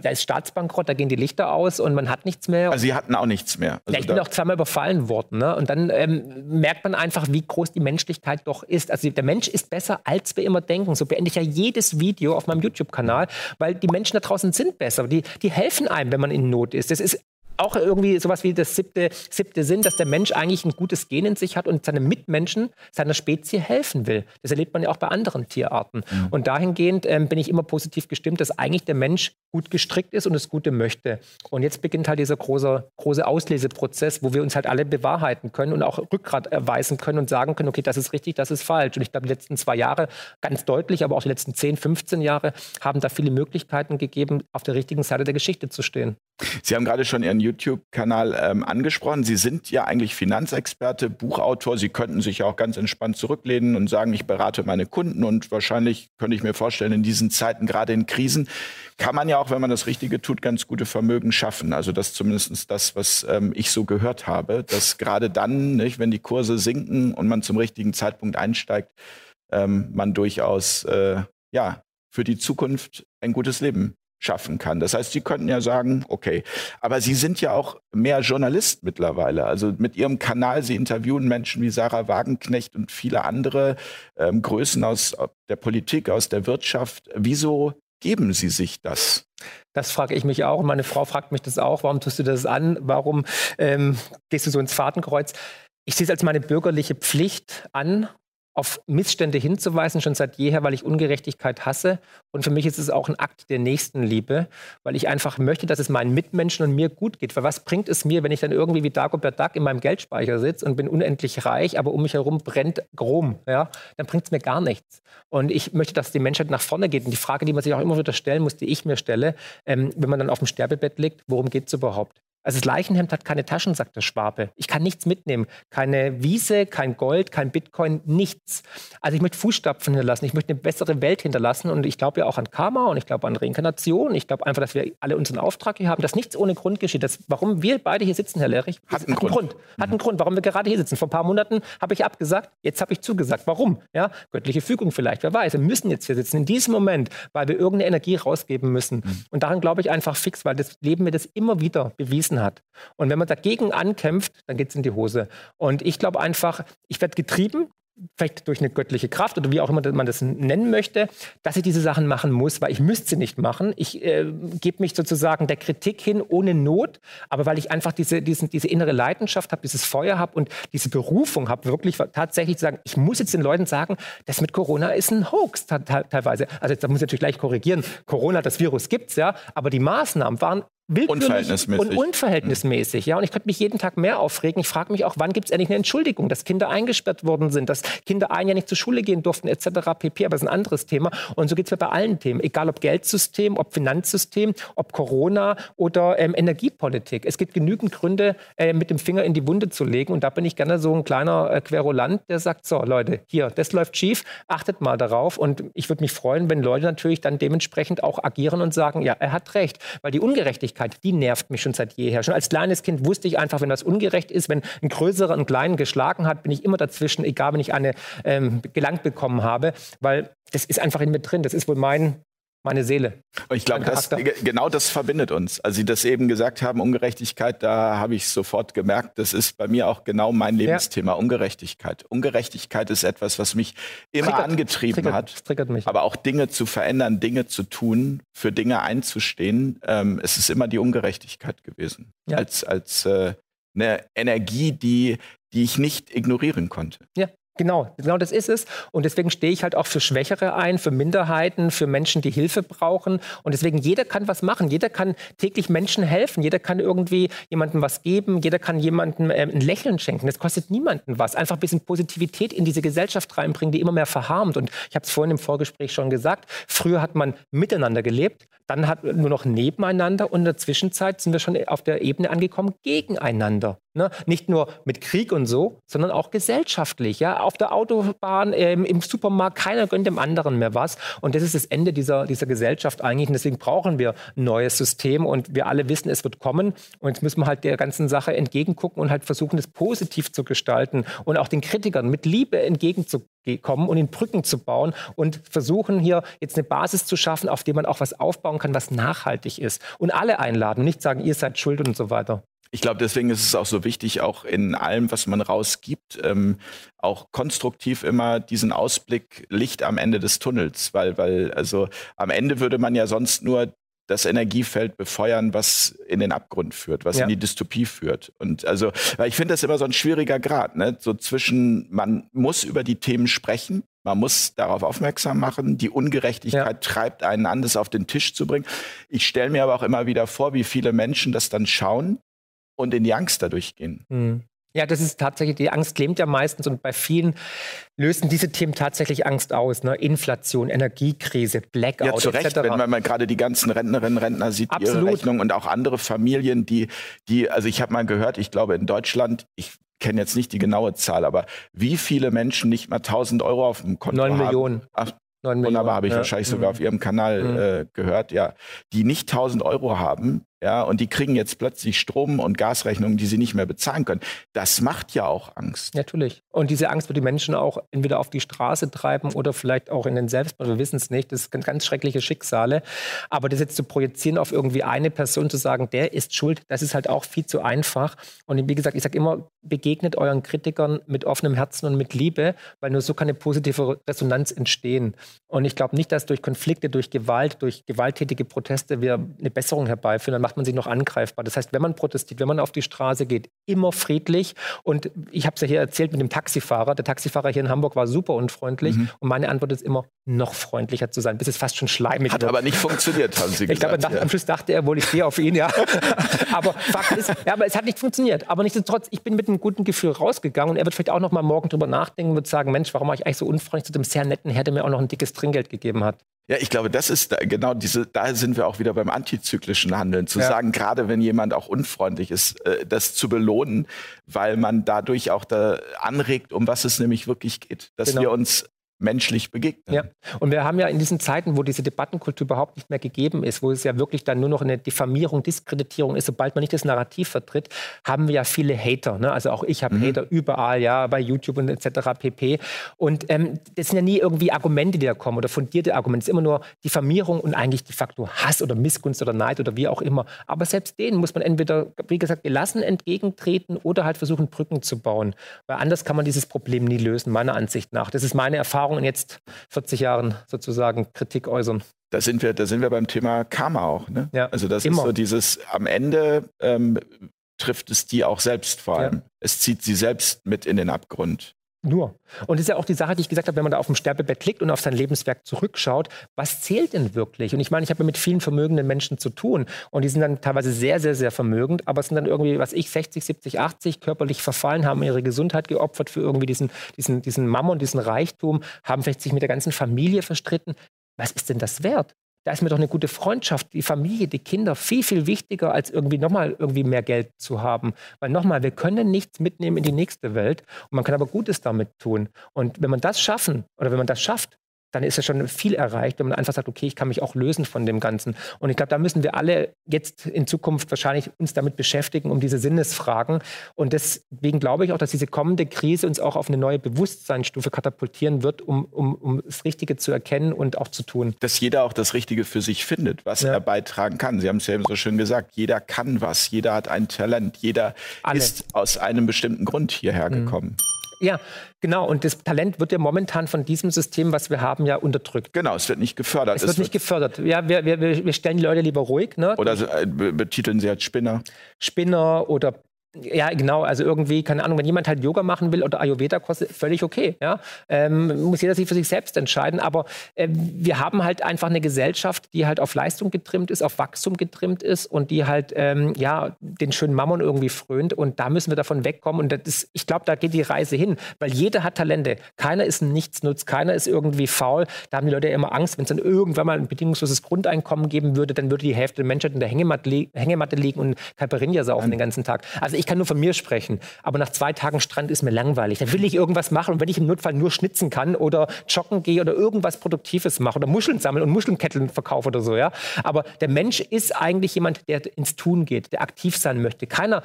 Speaker 3: da ist Staatsbankrott, da gehen die Lichter aus und man hat nichts mehr.
Speaker 4: Also sie hatten auch nichts mehr.
Speaker 3: Also ja, ich bin auch zweimal überfallen worden. Ne? Und dann ähm, merkt merkt man einfach, wie groß die Menschlichkeit doch ist. Also der Mensch ist besser, als wir immer denken. So beende ich ja jedes Video auf meinem YouTube-Kanal, weil die Menschen da draußen sind besser. Die, die helfen einem, wenn man in Not ist. Das ist auch irgendwie sowas wie das siebte, siebte Sinn, dass der Mensch eigentlich ein gutes Gen in sich hat und seinen Mitmenschen, seiner Spezie helfen will. Das erlebt man ja auch bei anderen Tierarten. Mhm. Und dahingehend ähm, bin ich immer positiv gestimmt, dass eigentlich der Mensch gut gestrickt ist und das Gute möchte. Und jetzt beginnt halt dieser große, große Ausleseprozess, wo wir uns halt alle bewahrheiten können und auch Rückgrat erweisen können und sagen können, okay, das ist richtig, das ist falsch. Und ich glaube, die letzten zwei Jahre ganz deutlich, aber auch die letzten 10, 15 Jahre haben da viele Möglichkeiten gegeben, auf der richtigen Seite der Geschichte zu stehen.
Speaker 4: Sie haben gerade schon Ihren YouTube-Kanal ähm, angesprochen. Sie sind ja eigentlich Finanzexperte, Buchautor. Sie könnten sich ja auch ganz entspannt zurücklehnen und sagen, ich berate meine Kunden. Und wahrscheinlich könnte ich mir vorstellen, in diesen Zeiten, gerade in Krisen, kann man ja auch, wenn man das Richtige tut, ganz gute Vermögen schaffen. Also das ist zumindest das, was ähm, ich so gehört habe, dass gerade dann, nicht, wenn die Kurse sinken und man zum richtigen Zeitpunkt einsteigt, ähm, man durchaus äh, ja für die Zukunft ein gutes Leben schaffen kann. Das heißt, Sie könnten ja sagen, okay, aber Sie sind ja auch mehr Journalist mittlerweile. Also mit Ihrem Kanal, Sie interviewen Menschen wie Sarah Wagenknecht und viele andere ähm, Größen aus der Politik, aus der Wirtschaft. Wieso geben Sie sich das?
Speaker 3: Das frage ich mich auch. Meine Frau fragt mich das auch. Warum tust du das an? Warum ähm, gehst du so ins Fadenkreuz? Ich sehe es als meine bürgerliche Pflicht an auf Missstände hinzuweisen, schon seit jeher, weil ich Ungerechtigkeit hasse. Und für mich ist es auch ein Akt der Nächstenliebe, weil ich einfach möchte, dass es meinen Mitmenschen und mir gut geht. Weil was bringt es mir, wenn ich dann irgendwie wie Dagobert Duck in meinem Geldspeicher sitze und bin unendlich reich, aber um mich herum brennt Grom, ja? dann bringt es mir gar nichts. Und ich möchte, dass die Menschheit nach vorne geht. Und die Frage, die man sich auch immer wieder stellen muss, die ich mir stelle, ähm, wenn man dann auf dem Sterbebett liegt, worum geht es überhaupt? Also das Leichenhemd hat keine Taschen, sagt der Schwabe. Ich kann nichts mitnehmen. Keine Wiese, kein Gold, kein Bitcoin, nichts. Also ich möchte Fußstapfen hinterlassen. Ich möchte eine bessere Welt hinterlassen. Und ich glaube ja auch an Karma und ich glaube an Reinkarnation. Ich glaube einfach, dass wir alle unseren Auftrag hier haben, dass nichts ohne Grund geschieht. Das, warum wir beide hier sitzen, Herr Lerich,
Speaker 4: hat einen, hat Grund. Grund.
Speaker 3: Hat einen Grund, warum wir gerade hier sitzen. Vor ein paar Monaten habe ich abgesagt, jetzt habe ich zugesagt. Warum? Ja, göttliche Fügung vielleicht, wer weiß. Wir müssen jetzt hier sitzen, in diesem Moment, weil wir irgendeine Energie rausgeben müssen. Mhm. Und daran glaube ich einfach fix, weil das Leben mir das immer wieder bewiesen hat. Und wenn man dagegen ankämpft, dann geht es in die Hose. Und ich glaube einfach, ich werde getrieben, vielleicht durch eine göttliche Kraft oder wie auch immer man das nennen möchte, dass ich diese Sachen machen muss, weil ich müsste sie nicht machen. Ich äh, gebe mich sozusagen der Kritik hin ohne Not, aber weil ich einfach diese, diesen, diese innere Leidenschaft habe, dieses Feuer habe und diese Berufung habe, wirklich tatsächlich zu sagen, ich muss jetzt den Leuten sagen, das mit Corona ist ein Hoax teilweise. Also da muss ich natürlich gleich korrigieren, Corona, das Virus gibt es ja, aber die Maßnahmen waren
Speaker 4: unverhältnismäßig.
Speaker 3: und unverhältnismäßig. Ja, und ich könnte mich jeden Tag mehr aufregen. Ich frage mich auch, wann gibt es endlich eine Entschuldigung, dass Kinder eingesperrt worden sind, dass Kinder ein Jahr nicht zur Schule gehen durften, etc. pp. Aber das ist ein anderes Thema. Und so geht es mir bei allen Themen, egal ob Geldsystem, ob Finanzsystem, ob Corona oder ähm, Energiepolitik. Es gibt genügend Gründe, äh, mit dem Finger in die Wunde zu legen. Und da bin ich gerne so ein kleiner äh, Querulant, der sagt: So, Leute, hier, das läuft schief, achtet mal darauf. Und ich würde mich freuen, wenn Leute natürlich dann dementsprechend auch agieren und sagen: Ja, er hat recht. Weil die Ungerechtigkeit Ungerechtigkeit, die nervt mich schon seit jeher. Schon als kleines Kind wusste ich einfach, wenn das ungerecht ist, wenn ein größerer einen kleinen geschlagen hat, bin ich immer dazwischen, egal wenn ich eine ähm, gelangt bekommen habe, weil das ist einfach in mir drin. Das ist wohl mein meine Seele.
Speaker 4: Und ich glaube, genau das verbindet uns. Als Sie das eben gesagt haben, Ungerechtigkeit, da habe ich sofort gemerkt, das ist bei mir auch genau mein Lebensthema, ja. Ungerechtigkeit. Ungerechtigkeit ist etwas, was mich immer triggert, angetrieben
Speaker 3: triggert,
Speaker 4: hat.
Speaker 3: Triggert mich.
Speaker 4: Aber auch Dinge zu verändern, Dinge zu tun, für Dinge einzustehen. Ähm, es ist immer die Ungerechtigkeit gewesen. Ja. Als, als äh, eine Energie, die, die ich nicht ignorieren konnte.
Speaker 3: Ja, Genau, genau das ist es. Und deswegen stehe ich halt auch für Schwächere ein, für Minderheiten, für Menschen, die Hilfe brauchen. Und deswegen jeder kann was machen. Jeder kann täglich Menschen helfen. Jeder kann irgendwie jemandem was geben. Jeder kann jemandem äh, ein Lächeln schenken. Das kostet niemanden was. Einfach ein bisschen Positivität in diese Gesellschaft reinbringen, die immer mehr verharmt. Und ich habe es vorhin im Vorgespräch schon gesagt. Früher hat man miteinander gelebt. Dann hat nur noch nebeneinander. Und in der Zwischenzeit sind wir schon auf der Ebene angekommen gegeneinander. Ne? Nicht nur mit Krieg und so, sondern auch gesellschaftlich. Ja? Auf der Autobahn, ähm, im Supermarkt, keiner gönnt dem anderen mehr was. Und das ist das Ende dieser, dieser Gesellschaft eigentlich. Und deswegen brauchen wir ein neues System. Und wir alle wissen, es wird kommen. Und jetzt müssen wir halt der ganzen Sache entgegengucken und halt versuchen, es positiv zu gestalten und auch den Kritikern mit Liebe entgegenzukommen und in Brücken zu bauen und versuchen hier jetzt eine Basis zu schaffen, auf der man auch was aufbauen kann, was nachhaltig ist. Und alle einladen, nicht sagen, ihr seid schuld und so weiter.
Speaker 4: Ich glaube, deswegen ist es auch so wichtig, auch in allem, was man rausgibt, ähm, auch konstruktiv immer diesen Ausblick Licht am Ende des Tunnels, weil, weil, also am Ende würde man ja sonst nur das Energiefeld befeuern, was in den Abgrund führt, was ja. in die Dystopie führt. Und also, weil ich finde das immer so ein schwieriger Grad, ne? So zwischen, man muss über die Themen sprechen, man muss darauf aufmerksam machen. Die Ungerechtigkeit ja. treibt einen an, das auf den Tisch zu bringen. Ich stelle mir aber auch immer wieder vor, wie viele Menschen das dann schauen und in die Angst dadurch gehen. Mhm.
Speaker 3: Ja, das ist tatsächlich, die Angst lähmt ja meistens und bei vielen lösen diese Themen tatsächlich Angst aus. Ne? Inflation, Energiekrise, Blackout.
Speaker 4: Ja, zu Recht, wenn man mal gerade die ganzen Rentnerinnen und Rentner sieht, Absolut. ihre Rechnung und auch andere Familien, die, die, also ich habe mal gehört, ich glaube in Deutschland, ich kenne jetzt nicht die genaue Zahl, aber wie viele Menschen nicht mal 1000 Euro auf dem Konto 9
Speaker 3: haben? 9 Millionen.
Speaker 4: Ach, Wunderbar, habe ich ja. wahrscheinlich sogar mhm. auf Ihrem Kanal mhm. äh, gehört, ja, die nicht 1000 Euro haben, ja, und die kriegen jetzt plötzlich Strom- und Gasrechnungen, die sie nicht mehr bezahlen können. Das macht ja auch Angst.
Speaker 3: Natürlich. Und diese Angst wird die Menschen auch entweder auf die Straße treiben oder vielleicht auch in den Selbstmord. Wir wissen es nicht. Das sind ganz schreckliche Schicksale. Aber das jetzt zu projizieren auf irgendwie eine Person, zu sagen, der ist schuld, das ist halt auch viel zu einfach. Und wie gesagt, ich sage immer, begegnet euren Kritikern mit offenem Herzen und mit Liebe, weil nur so kann eine positive Resonanz entstehen. Und ich glaube nicht, dass durch Konflikte, durch Gewalt, durch gewalttätige Proteste wir eine Besserung herbeiführen macht man sich noch angreifbar. Das heißt, wenn man protestiert, wenn man auf die Straße geht, immer friedlich. Und ich habe es ja hier erzählt mit dem Taxifahrer. Der Taxifahrer hier in Hamburg war super unfreundlich. Mhm. Und meine Antwort ist immer, noch freundlicher zu sein, bis es fast schon schleimig
Speaker 4: Hat wird. aber nicht funktioniert, haben Sie
Speaker 3: gesagt. Ich glaube, ja. am Schluss dachte er wohl, ich stehe auf ihn, ja. aber Fakt ist, ja, aber es hat nicht funktioniert. Aber nichtsdestotrotz, ich bin mit einem guten Gefühl rausgegangen und er wird vielleicht auch noch mal morgen drüber nachdenken und sagen, Mensch, warum war ich eigentlich so unfreundlich zu dem sehr netten Herr, der mir auch noch ein dickes Trinkgeld gegeben hat.
Speaker 4: Ja, ich glaube, das ist genau diese, da sind wir auch wieder beim antizyklischen Handeln. Zu ja. sagen, gerade wenn jemand auch unfreundlich ist, äh, das zu belohnen, weil man dadurch auch da anregt, um was es nämlich wirklich geht. Dass genau. wir uns menschlich begegnen.
Speaker 3: Ja, und wir haben ja in diesen Zeiten, wo diese Debattenkultur überhaupt nicht mehr gegeben ist, wo es ja wirklich dann nur noch eine Diffamierung, Diskreditierung ist, sobald man nicht das Narrativ vertritt, haben wir ja viele Hater. Ne? Also auch ich habe mhm. Hater überall, ja, bei YouTube und etc. pp. Und ähm, das sind ja nie irgendwie Argumente, die da kommen oder fundierte Argumente. Es ist immer nur Diffamierung und eigentlich de facto Hass oder Missgunst oder Neid oder wie auch immer. Aber selbst denen muss man entweder, wie gesagt, gelassen entgegentreten oder halt versuchen, Brücken zu bauen. Weil anders kann man dieses Problem nie lösen, meiner Ansicht nach. Das ist meine Erfahrung Erfahrung in jetzt 40 Jahren sozusagen Kritik äußern.
Speaker 4: Da sind wir, da sind wir beim Thema Karma auch. Ne?
Speaker 3: Ja,
Speaker 4: also das immer. ist so dieses, am Ende ähm, trifft es die auch selbst vor allem. Ja. Es zieht sie selbst mit in den Abgrund.
Speaker 3: Nur. Und das ist ja auch die Sache, die ich gesagt habe, wenn man da auf dem Sterbebett liegt und auf sein Lebenswerk zurückschaut, was zählt denn wirklich? Und ich meine, ich habe mit vielen vermögenden Menschen zu tun und die sind dann teilweise sehr, sehr, sehr vermögend, aber es sind dann irgendwie, was ich, 60, 70, 80 körperlich verfallen, haben ihre Gesundheit geopfert für irgendwie diesen, diesen, diesen Mammon, diesen Reichtum, haben vielleicht sich mit der ganzen Familie verstritten. Was ist denn das wert? Da ist mir doch eine gute Freundschaft, die Familie, die Kinder viel, viel wichtiger, als irgendwie nochmal irgendwie mehr Geld zu haben. Weil nochmal, wir können nichts mitnehmen in die nächste Welt und man kann aber Gutes damit tun. Und wenn man das schaffen oder wenn man das schafft, dann ist ja schon viel erreicht, wenn man einfach sagt, okay, ich kann mich auch lösen von dem Ganzen. Und ich glaube, da müssen wir alle jetzt in Zukunft wahrscheinlich uns damit beschäftigen, um diese Sinnesfragen. Und deswegen glaube ich auch, dass diese kommende Krise uns auch auf eine neue Bewusstseinsstufe katapultieren wird, um, um, um das Richtige zu erkennen und auch zu tun.
Speaker 4: Dass jeder auch das Richtige für sich findet, was ja. er beitragen kann. Sie haben es ja eben so schön gesagt, jeder kann was, jeder hat ein Talent, jeder Alle. ist aus einem bestimmten Grund hierher mhm.
Speaker 3: Ja, genau. Und das Talent wird ja momentan von diesem System, was wir haben, ja unterdrückt.
Speaker 4: Genau, es wird nicht gefördert.
Speaker 3: Es, es wird nicht gefördert. Ja, wir, wir, wir stellen die Leute lieber ruhig. Ne?
Speaker 4: Oder äh, betiteln sie als Spinner.
Speaker 3: Spinner oder ja, genau. Also irgendwie, keine Ahnung, wenn jemand halt Yoga machen will oder Ayurveda kostet, völlig okay. Ja? Ähm, muss jeder sich für sich selbst entscheiden. Aber äh, wir haben halt einfach eine Gesellschaft, die halt auf Leistung getrimmt ist, auf Wachstum getrimmt ist und die halt ähm, ja den schönen Mammon irgendwie frönt. Und da müssen wir davon wegkommen. Und das ist, ich glaube, da geht die Reise hin, weil jeder hat Talente. Keiner ist ein Nichtsnutz, keiner ist irgendwie faul. Da haben die Leute ja immer Angst, wenn es dann irgendwann mal ein bedingungsloses Grundeinkommen geben würde, dann würde die Hälfte der Menschheit in der Hängematte, li Hängematte liegen und Caipirinha saufen den ganzen Tag. Also ich kann nur von mir sprechen, aber nach zwei Tagen Strand ist mir langweilig. Da will ich irgendwas machen und wenn ich im Notfall nur schnitzen kann oder joggen gehe oder irgendwas Produktives mache oder Muscheln sammeln und Muschelnketteln verkaufe oder so, ja. Aber der Mensch ist eigentlich jemand, der ins Tun geht, der aktiv sein möchte. Keiner,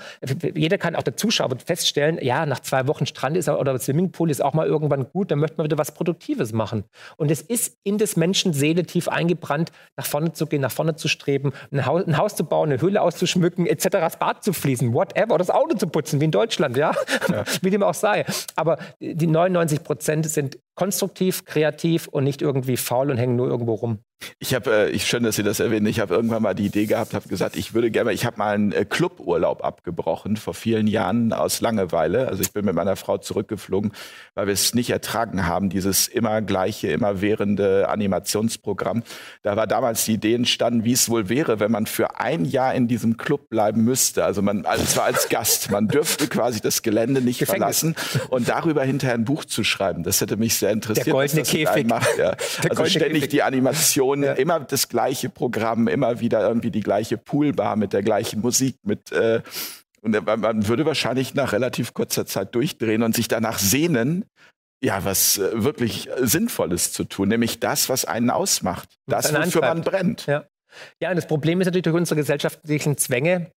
Speaker 3: jeder kann auch der Zuschauer feststellen, ja, nach zwei Wochen Strand ist oder Swimmingpool ist auch mal irgendwann gut, dann möchte man wieder was Produktives machen. Und es ist in des Menschen Seele tief eingebrannt, nach vorne zu gehen, nach vorne zu streben, ein Haus, ein Haus zu bauen, eine Höhle auszuschmücken, etc., das Bad zu fließen, whatever, das Auto zu putzen, wie in Deutschland, ja, ja. wie dem auch sei. Aber die 99 Prozent sind konstruktiv, kreativ und nicht irgendwie faul und hängen nur irgendwo rum.
Speaker 4: Ich habe, äh, ich schön, dass Sie das erwähnen. Ich habe irgendwann mal die Idee gehabt, habe gesagt, ich würde gerne, ich habe mal einen äh, Cluburlaub abgebrochen vor vielen Jahren aus Langeweile. Also ich bin mit meiner Frau zurückgeflogen, weil wir es nicht ertragen haben, dieses immer gleiche, immer währende Animationsprogramm. Da war damals die Idee entstanden, wie es wohl wäre, wenn man für ein Jahr in diesem Club bleiben müsste. Also man, also zwar als Gast, man dürfte quasi das Gelände nicht Gefängnis. verlassen und darüber hinterher ein Buch zu schreiben. Das hätte mich sehr interessiert. Der
Speaker 3: goldene Käfig.
Speaker 4: Macht, ja. Also ständig Käfig. die Animation ja. immer das gleiche Programm, immer wieder irgendwie die gleiche Poolbar mit der gleichen Musik, mit äh, und man würde wahrscheinlich nach relativ kurzer Zeit durchdrehen und sich danach sehnen, ja, was äh, wirklich Sinnvolles zu tun, nämlich das, was einen ausmacht, das, wofür man brennt.
Speaker 3: Ja. ja, und das Problem ist natürlich durch unsere gesellschaftlichen Zwänge,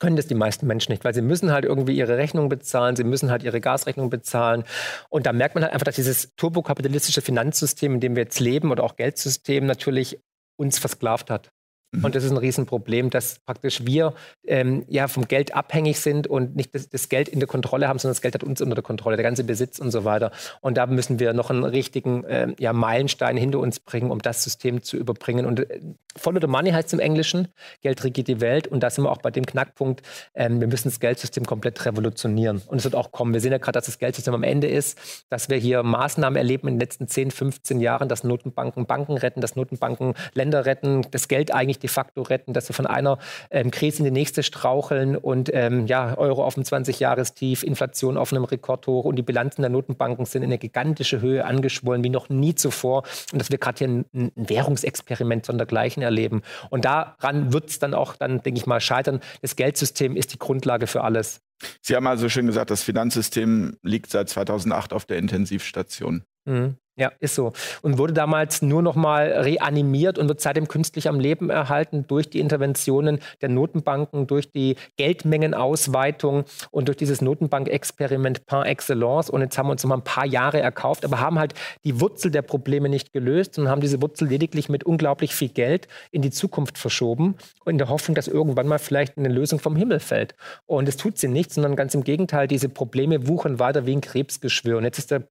Speaker 3: können das die meisten Menschen nicht, weil sie müssen halt irgendwie ihre Rechnung bezahlen, sie müssen halt ihre Gasrechnung bezahlen. Und da merkt man halt einfach, dass dieses turbokapitalistische Finanzsystem, in dem wir jetzt leben, oder auch Geldsystem natürlich uns versklavt hat. Mhm. Und das ist ein Riesenproblem, dass praktisch wir ähm, ja vom Geld abhängig sind und nicht das, das, Geld in der Kontrolle haben, sondern das Geld hat uns unter der Kontrolle, der ganze Besitz und so weiter. Und da müssen wir noch einen richtigen äh, ja, Meilenstein hinter uns bringen, um das System zu überbringen. Und äh, Follow the Money heißt im Englischen, Geld regiert die Welt. Und da sind wir auch bei dem Knackpunkt, ähm, wir müssen das Geldsystem komplett revolutionieren. Und es wird auch kommen. Wir sehen ja gerade, dass das Geldsystem am Ende ist, dass wir hier Maßnahmen erleben in den letzten 10, 15 Jahren, dass Notenbanken Banken retten, dass Notenbanken Länder retten, das Geld eigentlich de facto retten, dass wir von einer ähm, Krise in die nächste straucheln und ähm, ja, Euro auf dem 20-Jahrestief, Inflation auf einem Rekordhoch und die Bilanzen der Notenbanken sind in eine gigantische Höhe angeschwollen wie noch nie zuvor und dass wir gerade hier ein, ein Währungsexperiment sondergleichen erleben. Und daran wird es dann auch, dann denke ich mal, scheitern. Das Geldsystem ist die Grundlage für alles.
Speaker 4: Sie haben also schön gesagt, das Finanzsystem liegt seit 2008 auf der Intensivstation.
Speaker 3: Mhm. Ja, ist so. Und wurde damals nur noch mal reanimiert und wird seitdem künstlich am Leben erhalten durch die Interventionen der Notenbanken, durch die Geldmengenausweitung und durch dieses Notenbankexperiment par excellence. Und jetzt haben wir uns noch mal ein paar Jahre erkauft, aber haben halt die Wurzel der Probleme nicht gelöst und haben diese Wurzel lediglich mit unglaublich viel Geld in die Zukunft verschoben, in der Hoffnung, dass irgendwann mal vielleicht eine Lösung vom Himmel fällt. Und es tut sie nicht, sondern ganz im Gegenteil, diese Probleme wuchern weiter wie ein Krebsgeschwür. Und jetzt ist der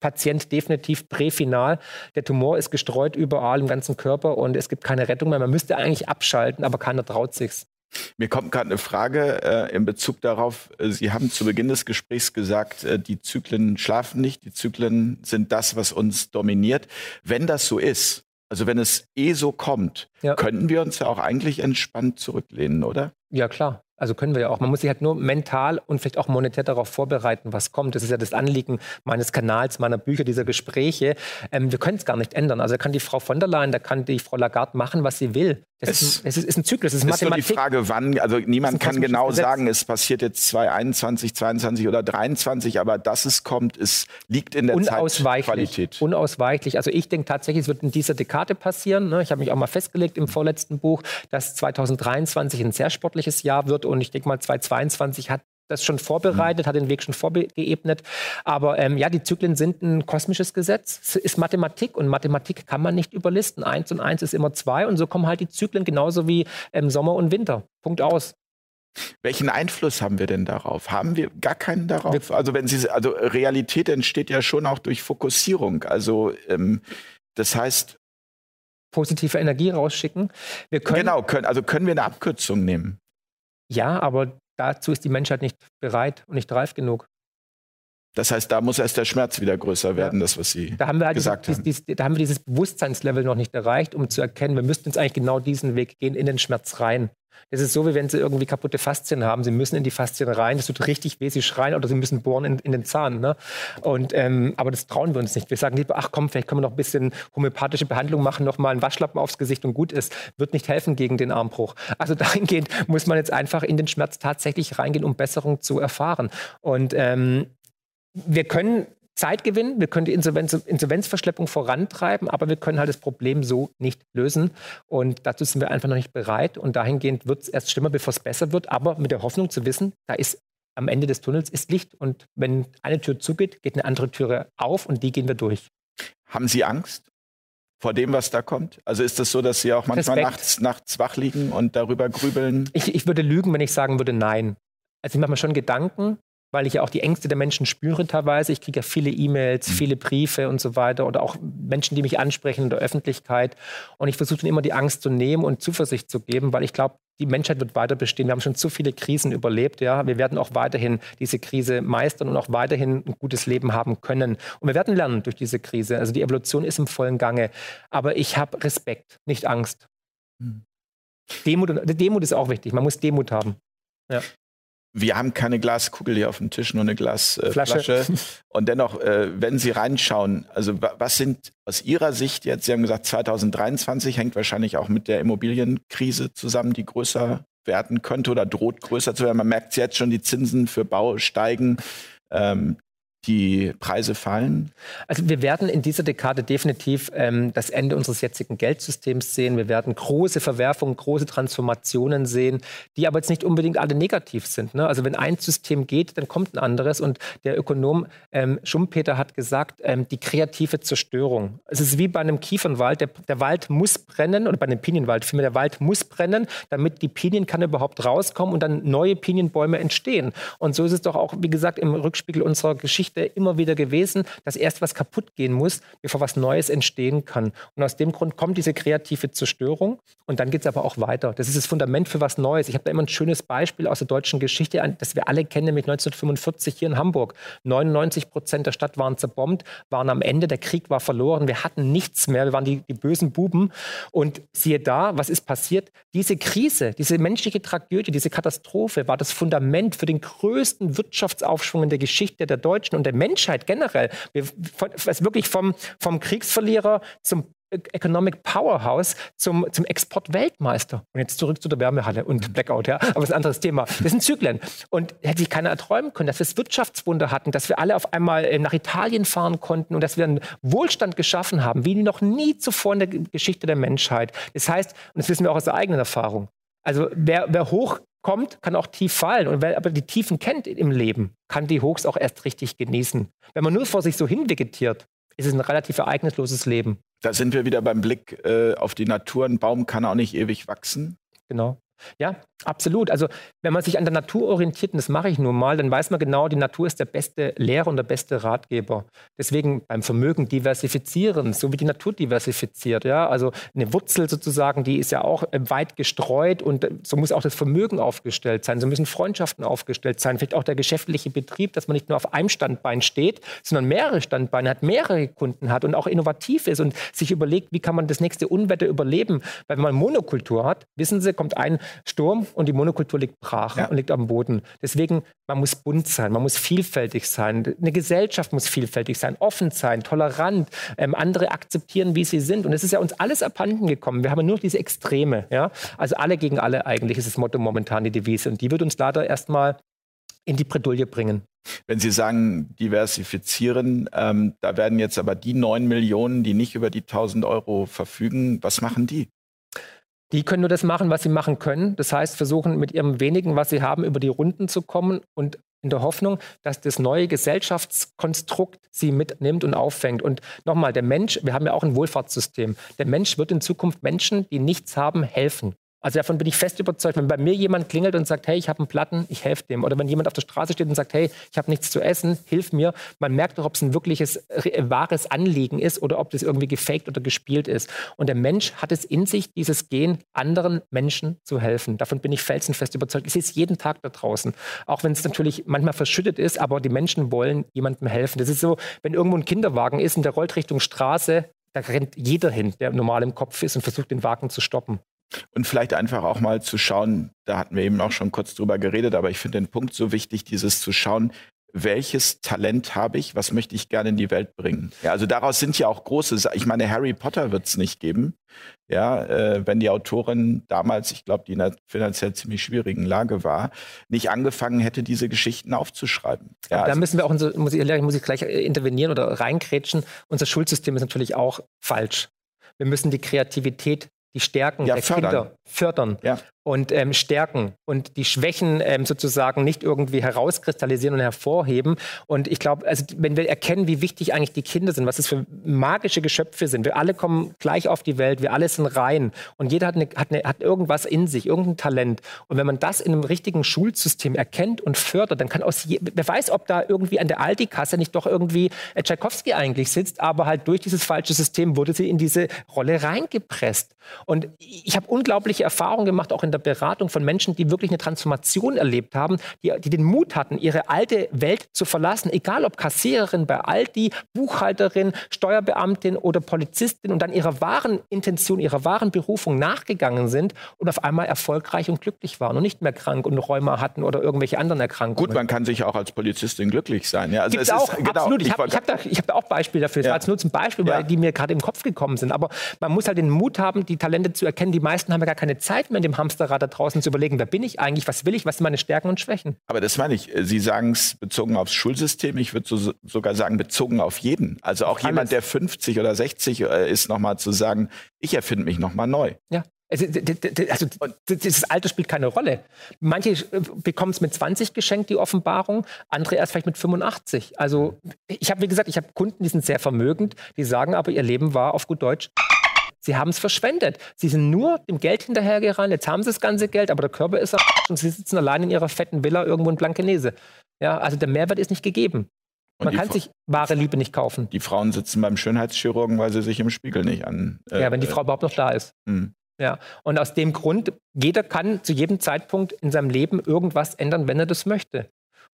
Speaker 3: Patient definitiv präfinal. Der Tumor ist gestreut überall im ganzen Körper und es gibt keine Rettung mehr. Man müsste eigentlich abschalten, aber keiner traut sich's.
Speaker 4: Mir kommt gerade eine Frage äh, in Bezug darauf. Sie haben zu Beginn des Gesprächs gesagt, äh, die Zyklen schlafen nicht, die Zyklen sind das, was uns dominiert. Wenn das so ist, also wenn es eh so kommt, ja. könnten wir uns ja auch eigentlich entspannt zurücklehnen, oder?
Speaker 3: Ja, klar. Also können wir ja auch. Man muss sich halt nur mental und vielleicht auch monetär darauf vorbereiten, was kommt. Das ist ja das Anliegen meines Kanals, meiner Bücher, dieser Gespräche. Ähm, wir können es gar nicht ändern. Also da kann die Frau von der Leyen, da kann die Frau Lagarde machen, was sie will. Das es, ist, es ist, ein Zyklus, es ist, ist Mathematik.
Speaker 4: Nur die Frage, wann, also niemand kann genau Gesetz. sagen, es passiert jetzt 2021, 22 oder 23, aber dass es kommt, es liegt in der Zeitqualität.
Speaker 3: Unausweichlich. Also ich denke tatsächlich, es wird in dieser Dekade passieren. Ne? Ich habe mich auch mal festgelegt im vorletzten Buch, dass 2023 ein sehr sportliches Jahr wird und ich denke mal 2022 hat das schon vorbereitet, mhm. hat den Weg schon vorgeebnet. Aber ähm, ja, die Zyklen sind ein kosmisches Gesetz. Es ist Mathematik und Mathematik kann man nicht überlisten. Eins und eins ist immer zwei und so kommen halt die Zyklen genauso wie ähm, Sommer und Winter. Punkt aus.
Speaker 4: Welchen Einfluss haben wir denn darauf? Haben wir gar keinen darauf? Also wenn Sie, also Realität entsteht ja schon auch durch Fokussierung. Also ähm, das heißt
Speaker 3: positive Energie rausschicken.
Speaker 4: Wir können, genau, können, also können wir eine Abkürzung nehmen?
Speaker 3: Ja, aber dazu ist die Menschheit nicht bereit und nicht reif genug.
Speaker 4: Das heißt, da muss erst der Schmerz wieder größer werden, ja. das, was Sie da haben wir halt gesagt
Speaker 3: dieses, haben. Dieses, da haben wir dieses Bewusstseinslevel noch nicht erreicht, um zu erkennen, wir müssten jetzt eigentlich genau diesen Weg gehen, in den Schmerz rein. Das ist so, wie wenn Sie irgendwie kaputte Faszien haben. Sie müssen in die Faszien rein, das tut richtig weh, Sie schreien oder Sie müssen bohren in, in den Zahn. Ne? Und, ähm, aber das trauen wir uns nicht. Wir sagen lieber, ach komm, vielleicht können wir noch ein bisschen homöopathische Behandlung machen, noch mal einen Waschlappen aufs Gesicht und gut ist. Wird nicht helfen gegen den Armbruch. Also dahingehend muss man jetzt einfach in den Schmerz tatsächlich reingehen, um Besserung zu erfahren. Und ähm, wir können Zeit gewinnen, wir können die Insolvenz, Insolvenzverschleppung vorantreiben, aber wir können halt das Problem so nicht lösen. Und dazu sind wir einfach noch nicht bereit. Und dahingehend wird es erst schlimmer, bevor es besser wird, aber mit der Hoffnung zu wissen, da ist am Ende des Tunnels ist Licht. Und wenn eine Tür zugeht, geht eine andere Tür auf und die gehen wir durch.
Speaker 4: Haben Sie Angst? vor dem, was da kommt? Also ist es das so, dass Sie auch manchmal nachts, nachts wach liegen und darüber grübeln?
Speaker 3: Ich, ich würde lügen, wenn ich sagen würde, nein. Also ich mache mir schon Gedanken, weil ich ja auch die Ängste der Menschen spüre teilweise. Ich kriege ja viele E-Mails, mhm. viele Briefe und so weiter oder auch Menschen, die mich ansprechen in der Öffentlichkeit. Und ich versuche dann immer die Angst zu nehmen und Zuversicht zu geben, weil ich glaube, die Menschheit wird weiter bestehen. Wir haben schon zu viele Krisen überlebt. Ja, wir werden auch weiterhin diese Krise meistern und auch weiterhin ein gutes Leben haben können. Und wir werden lernen durch diese Krise. Also die Evolution ist im vollen Gange. Aber ich habe Respekt, nicht Angst. Hm. Demut, Demut ist auch wichtig. Man muss Demut haben.
Speaker 4: Ja wir haben keine Glaskugel hier auf dem Tisch, nur eine Glasflasche. Äh, und dennoch, äh, wenn Sie reinschauen, also was sind aus Ihrer Sicht jetzt, Sie haben gesagt, 2023 hängt wahrscheinlich auch mit der Immobilienkrise zusammen, die größer werden könnte oder droht größer zu werden. Man merkt es jetzt schon, die Zinsen für Bau steigen. Ähm, die Preise fallen?
Speaker 3: Also wir werden in dieser Dekade definitiv ähm, das Ende unseres jetzigen Geldsystems sehen. Wir werden große Verwerfungen, große Transformationen sehen, die aber jetzt nicht unbedingt alle negativ sind. Ne? Also wenn ein System geht, dann kommt ein anderes. Und der Ökonom ähm, Schumpeter hat gesagt, ähm, die kreative Zerstörung. Es ist wie bei einem Kiefernwald. Der, der Wald muss brennen, oder bei einem Pinienwald vielmehr, der Wald muss brennen, damit die Pinienkerne überhaupt rauskommen und dann neue Pinienbäume entstehen. Und so ist es doch auch, wie gesagt, im Rückspiegel unserer Geschichte Geschichte immer wieder gewesen, dass erst was kaputt gehen muss, bevor was Neues entstehen kann. Und aus dem Grund kommt diese kreative Zerstörung und dann geht es aber auch weiter. Das ist das Fundament für was Neues. Ich habe da immer ein schönes Beispiel aus der deutschen Geschichte, das wir alle kennen, nämlich 1945 hier in Hamburg. 99 Prozent der Stadt waren zerbombt, waren am Ende, der Krieg war verloren, wir hatten nichts mehr, wir waren die, die bösen Buben. Und siehe da, was ist passiert? Diese Krise, diese menschliche Tragödie, diese Katastrophe war das Fundament für den größten Wirtschaftsaufschwung in der Geschichte der Deutschen und der Menschheit generell. Wir, von, wirklich vom, vom Kriegsverlierer zum Economic Powerhouse zum, zum Exportweltmeister. Und jetzt zurück zu der Wärmehalle und Blackout, ja. Aber das ist ein anderes Thema. Das sind Zyklen. Und hätte sich keiner erträumen können, dass wir das Wirtschaftswunder hatten, dass wir alle auf einmal äh, nach Italien fahren konnten und dass wir einen Wohlstand geschaffen haben, wie noch nie zuvor in der Geschichte der Menschheit. Das heißt, und das wissen wir auch aus der eigenen Erfahrung, also wer, wer hoch kommt, kann auch tief fallen. Und wer aber die Tiefen kennt im Leben, kann die Hochs auch erst richtig genießen. Wenn man nur vor sich so hinvegetiert, ist es ein relativ ereignisloses Leben.
Speaker 4: Da sind wir wieder beim Blick äh, auf die Natur. Ein Baum kann auch nicht ewig wachsen.
Speaker 3: Genau. Ja, absolut. Also wenn man sich an der Natur orientiert, und das mache ich nun mal, dann weiß man genau, die Natur ist der beste Lehrer und der beste Ratgeber. Deswegen beim Vermögen diversifizieren, so wie die Natur diversifiziert. Ja? Also eine Wurzel sozusagen, die ist ja auch äh, weit gestreut und äh, so muss auch das Vermögen aufgestellt sein. So müssen Freundschaften aufgestellt sein. Vielleicht auch der geschäftliche Betrieb, dass man nicht nur auf einem Standbein steht, sondern mehrere Standbeine hat, mehrere Kunden hat und auch innovativ ist und sich überlegt, wie kann man das nächste Unwetter überleben. Weil wenn man Monokultur hat, wissen Sie, kommt ein Sturm und die Monokultur liegt brach ja. und liegt am Boden. Deswegen, man muss bunt sein, man muss vielfältig sein. Eine Gesellschaft muss vielfältig sein, offen sein, tolerant, ähm, andere akzeptieren, wie sie sind. Und es ist ja uns alles abhanden gekommen. Wir haben nur diese Extreme. Ja? Also alle gegen alle eigentlich ist das Motto momentan die Devise. Und die wird uns leider erstmal in die Bredouille bringen.
Speaker 4: Wenn Sie sagen, diversifizieren, ähm, da werden jetzt aber die neun Millionen, die nicht über die 1000 Euro verfügen, was machen die?
Speaker 3: Die können nur das machen, was sie machen können. Das heißt, versuchen mit ihrem wenigen, was sie haben, über die Runden zu kommen und in der Hoffnung, dass das neue Gesellschaftskonstrukt sie mitnimmt und auffängt. Und nochmal, der Mensch, wir haben ja auch ein Wohlfahrtssystem. Der Mensch wird in Zukunft Menschen, die nichts haben, helfen. Also davon bin ich fest überzeugt, wenn bei mir jemand klingelt und sagt, hey, ich habe einen Platten, ich helfe dem. Oder wenn jemand auf der Straße steht und sagt, hey, ich habe nichts zu essen, hilf mir. Man merkt doch, ob es ein wirkliches, wahres Anliegen ist oder ob das irgendwie gefaked oder gespielt ist. Und der Mensch hat es in sich, dieses Gen, anderen Menschen zu helfen. Davon bin ich felsenfest überzeugt. Ich sehe es jeden Tag da draußen. Auch wenn es natürlich manchmal verschüttet ist, aber die Menschen wollen jemandem helfen. Das ist so, wenn irgendwo ein Kinderwagen ist und der rollt Richtung Straße, da rennt jeder hin, der normal im Kopf ist und versucht, den Wagen zu stoppen.
Speaker 4: Und vielleicht einfach auch mal zu schauen, da hatten wir eben auch schon kurz drüber geredet, aber ich finde den Punkt so wichtig, dieses zu schauen, welches Talent habe ich, was möchte ich gerne in die Welt bringen. Ja, also daraus sind ja auch große, ich meine, Harry Potter wird es nicht geben, ja, äh, wenn die Autorin damals, ich glaube, die in einer finanziell ziemlich schwierigen Lage war, nicht angefangen hätte, diese Geschichten aufzuschreiben.
Speaker 3: Ja, da also müssen wir auch, unser, muss, ich, muss ich gleich intervenieren oder reinkrätschen, unser Schulsystem ist natürlich auch falsch. Wir müssen die Kreativität die Stärken
Speaker 4: ja,
Speaker 3: der
Speaker 4: fördern.
Speaker 3: Kinder fördern
Speaker 4: Ja.
Speaker 3: und ähm, stärken und die Schwächen ähm, sozusagen nicht irgendwie herauskristallisieren und hervorheben. Und ich glaube, also wenn wir erkennen, wie wichtig eigentlich die Kinder sind, was es für magische Geschöpfe sind, wir alle kommen gleich auf die Welt, wir alle sind rein und jeder hat, eine, hat, eine, hat irgendwas in sich, irgendein Talent. Und wenn man das in einem richtigen Schulsystem erkennt und fördert, dann kann aus je, wer weiß, ob da irgendwie an der Aldi-Kasse nicht doch irgendwie äh, Tchaikovsky eigentlich sitzt, aber halt durch dieses falsche System wurde sie in diese Rolle reingepresst. Und ich habe unglaubliche Erfahrungen gemacht, auch in der Beratung von Menschen, die wirklich eine Transformation erlebt haben, die, die den Mut hatten, ihre alte Welt zu verlassen, egal ob Kassiererin bei Aldi, Buchhalterin, Steuerbeamtin oder Polizistin und dann ihrer wahren Intention, ihrer wahren Berufung nachgegangen sind und auf einmal erfolgreich und glücklich waren und nicht mehr krank und Rheuma hatten oder irgendwelche anderen Erkrankungen.
Speaker 4: Gut, man kann sich auch als Polizistin glücklich sein. Ja, also
Speaker 3: Gibt's
Speaker 4: es
Speaker 3: auch,
Speaker 4: ist, genau,
Speaker 3: absolut. Ich habe hab da, ich hab da auch Beispiele dafür. Das
Speaker 4: Ja.
Speaker 3: war jetzt nur zum Beispiel,
Speaker 4: Ja.
Speaker 3: weil die mir gerade im Kopf gekommen sind. Aber man muss halt den Mut haben, die Talente zu erkennen. Die meisten haben ja gar keine Zeit mehr, in dem Hamsterrad da draußen zu überlegen, wer bin ich eigentlich, was will ich, was sind meine Stärken und Schwächen.
Speaker 4: Aber das meine ich. Sie sagen es bezogen aufs Schulsystem. Ich würde so, sogar sagen, bezogen auf jeden. Also auch
Speaker 3: Auf
Speaker 4: jemand,
Speaker 3: alles.
Speaker 4: der 50 oder 60 äh, ist, nochmal zu sagen, ich erfinde mich nochmal neu.
Speaker 3: Ja. Also, also d- dieses Alter spielt keine Rolle. Manche bekommen es mit 20 geschenkt, die Offenbarung, andere erst vielleicht mit 85. Also ich habe, wie gesagt, ich habe Kunden, die sind sehr vermögend, die sagen aber, ihr Leben war auf gut Deutsch. Sie haben es verschwendet. Sie sind nur dem Geld hinterhergerannt. Jetzt haben sie das ganze Geld, aber der Körper ist am und sie sitzen allein in ihrer fetten Villa irgendwo in Blankenese. Ja, also der Mehrwert ist nicht gegeben.
Speaker 4: Und
Speaker 3: Man kann
Speaker 4: Fra-
Speaker 3: sich wahre Liebe nicht kaufen.
Speaker 4: Die Frauen sitzen beim Schönheitschirurgen, weil sie sich im Spiegel nicht an. äh,
Speaker 3: ja, wenn die Frau überhaupt noch da ist.
Speaker 4: hm.
Speaker 3: Ja, und aus dem Grund, jeder kann zu jedem Zeitpunkt in seinem Leben irgendwas ändern, wenn er das möchte.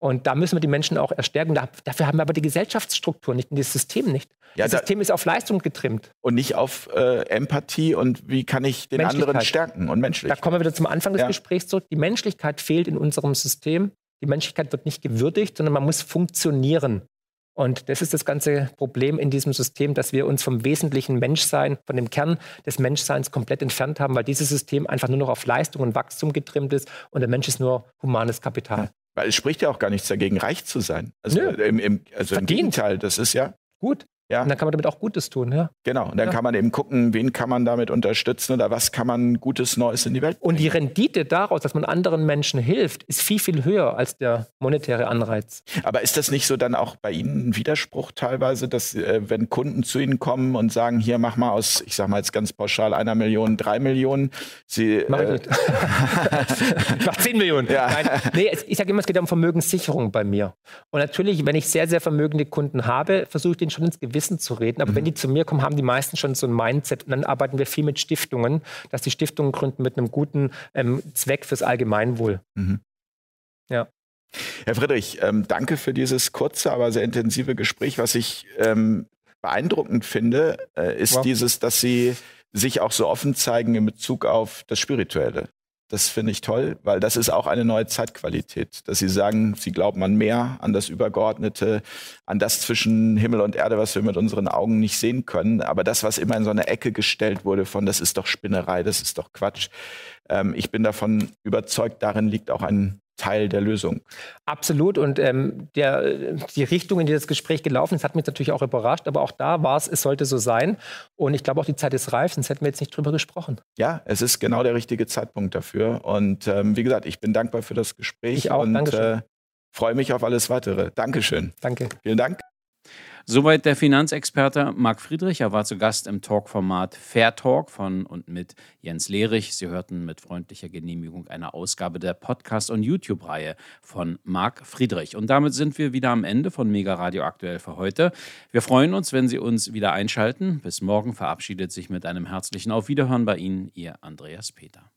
Speaker 3: Und da müssen wir die Menschen auch erstärken. Da, dafür haben wir aber die Gesellschaftsstruktur nicht und das System nicht.
Speaker 4: Ja,
Speaker 3: das
Speaker 4: da-
Speaker 3: System ist auf Leistung getrimmt.
Speaker 4: Und nicht auf äh, Empathie und wie kann ich den anderen stärken und
Speaker 3: Da
Speaker 4: menschlich.
Speaker 3: kommen wir wieder zum Anfang des
Speaker 4: Ja.
Speaker 3: Gesprächs zurück. Die Menschlichkeit fehlt in unserem System. Die Menschlichkeit wird nicht gewürdigt, sondern man muss funktionieren. Und das ist das ganze Problem in diesem System, dass wir uns vom wesentlichen Menschsein, von dem Kern des Menschseins komplett entfernt haben, weil dieses System einfach nur noch auf Leistung und Wachstum getrimmt ist und der Mensch ist nur humanes Kapital.
Speaker 4: Weil es spricht ja auch gar nichts dagegen, reich zu sein. Also,
Speaker 3: Nö.
Speaker 4: im, im, also im. Gegenteil, das ist ja.
Speaker 3: Gut.
Speaker 4: Ja.
Speaker 3: Und dann kann man damit auch Gutes tun, ja.
Speaker 4: Genau. Und dann
Speaker 3: Ja.
Speaker 4: kann man eben gucken, wen kann man damit unterstützen oder was kann man Gutes Neues in die Welt
Speaker 3: Und die Rendite daraus, dass man anderen Menschen hilft, ist viel, viel höher als der monetäre Anreiz.
Speaker 4: Aber ist das nicht so dann auch bei Ihnen ein Widerspruch teilweise, dass äh, wenn Kunden zu Ihnen kommen und sagen, hier mach mal aus, ich sag mal jetzt ganz pauschal, einer Million, drei Millionen, Sie
Speaker 3: Mach ich
Speaker 4: äh,
Speaker 3: nicht. ich mach 10 Millionen.
Speaker 4: Ja.
Speaker 3: Nein, nee, ich sage immer, es geht um Vermögenssicherung bei mir. Und natürlich, wenn ich sehr, sehr vermögende Kunden habe, versuche ich denen schon ins Gewissen zu reden. Aber wenn die zu mir kommen, haben die meisten schon so ein Mindset. Und dann arbeiten wir viel mit Stiftungen, dass die Stiftungen gründen mit einem guten ähm, Zweck fürs Allgemeinwohl.
Speaker 4: Herr Friedrich, ähm, danke für dieses kurze, aber sehr intensive Gespräch. Was ich ähm, beeindruckend finde, äh, ist
Speaker 3: Wow.
Speaker 4: dieses, dass Sie sich auch so offen zeigen in Bezug auf das Spirituelle. Das finde ich toll, weil das ist auch eine neue Zeitqualität, dass Sie sagen, Sie glauben an mehr, an das Übergeordnete, an das zwischen Himmel und Erde, was wir mit unseren Augen nicht sehen können. Aber das, was immer in so eine Ecke gestellt wurde von, das ist doch Spinnerei, das ist doch Quatsch. Ähm, ich bin davon überzeugt, darin liegt auch ein Teil der Lösung.
Speaker 3: Absolut. Und ähm, der, die Richtung, in die das Gespräch gelaufen ist, hat mich natürlich auch überrascht. Aber auch da war es, es sollte so sein. Und ich glaube auch, die Zeit ist reif, sonst hätten wir jetzt nicht drüber gesprochen.
Speaker 4: Ja, es ist genau der richtige Zeitpunkt dafür. Und ähm, wie gesagt, ich bin dankbar für das Gespräch
Speaker 3: Ich auch,
Speaker 4: und äh, freue mich auf alles weitere. Dankeschön.
Speaker 3: Danke.
Speaker 4: Vielen Dank.
Speaker 1: Soweit der Finanzexperte Marc Friedrich. Er war zu Gast im Talkformat Fair Talk von und mit Jens Lehrich. Sie hörten mit freundlicher Genehmigung eine Ausgabe der Podcast- und YouTube-Reihe von Marc Friedrich. Und damit sind wir wieder am Ende von Mega Radio aktuell für heute. Wir freuen uns, wenn Sie uns wieder einschalten. Bis morgen verabschiedet sich mit einem herzlichen Auf Wiederhören bei Ihnen Ihr Andreas Peter.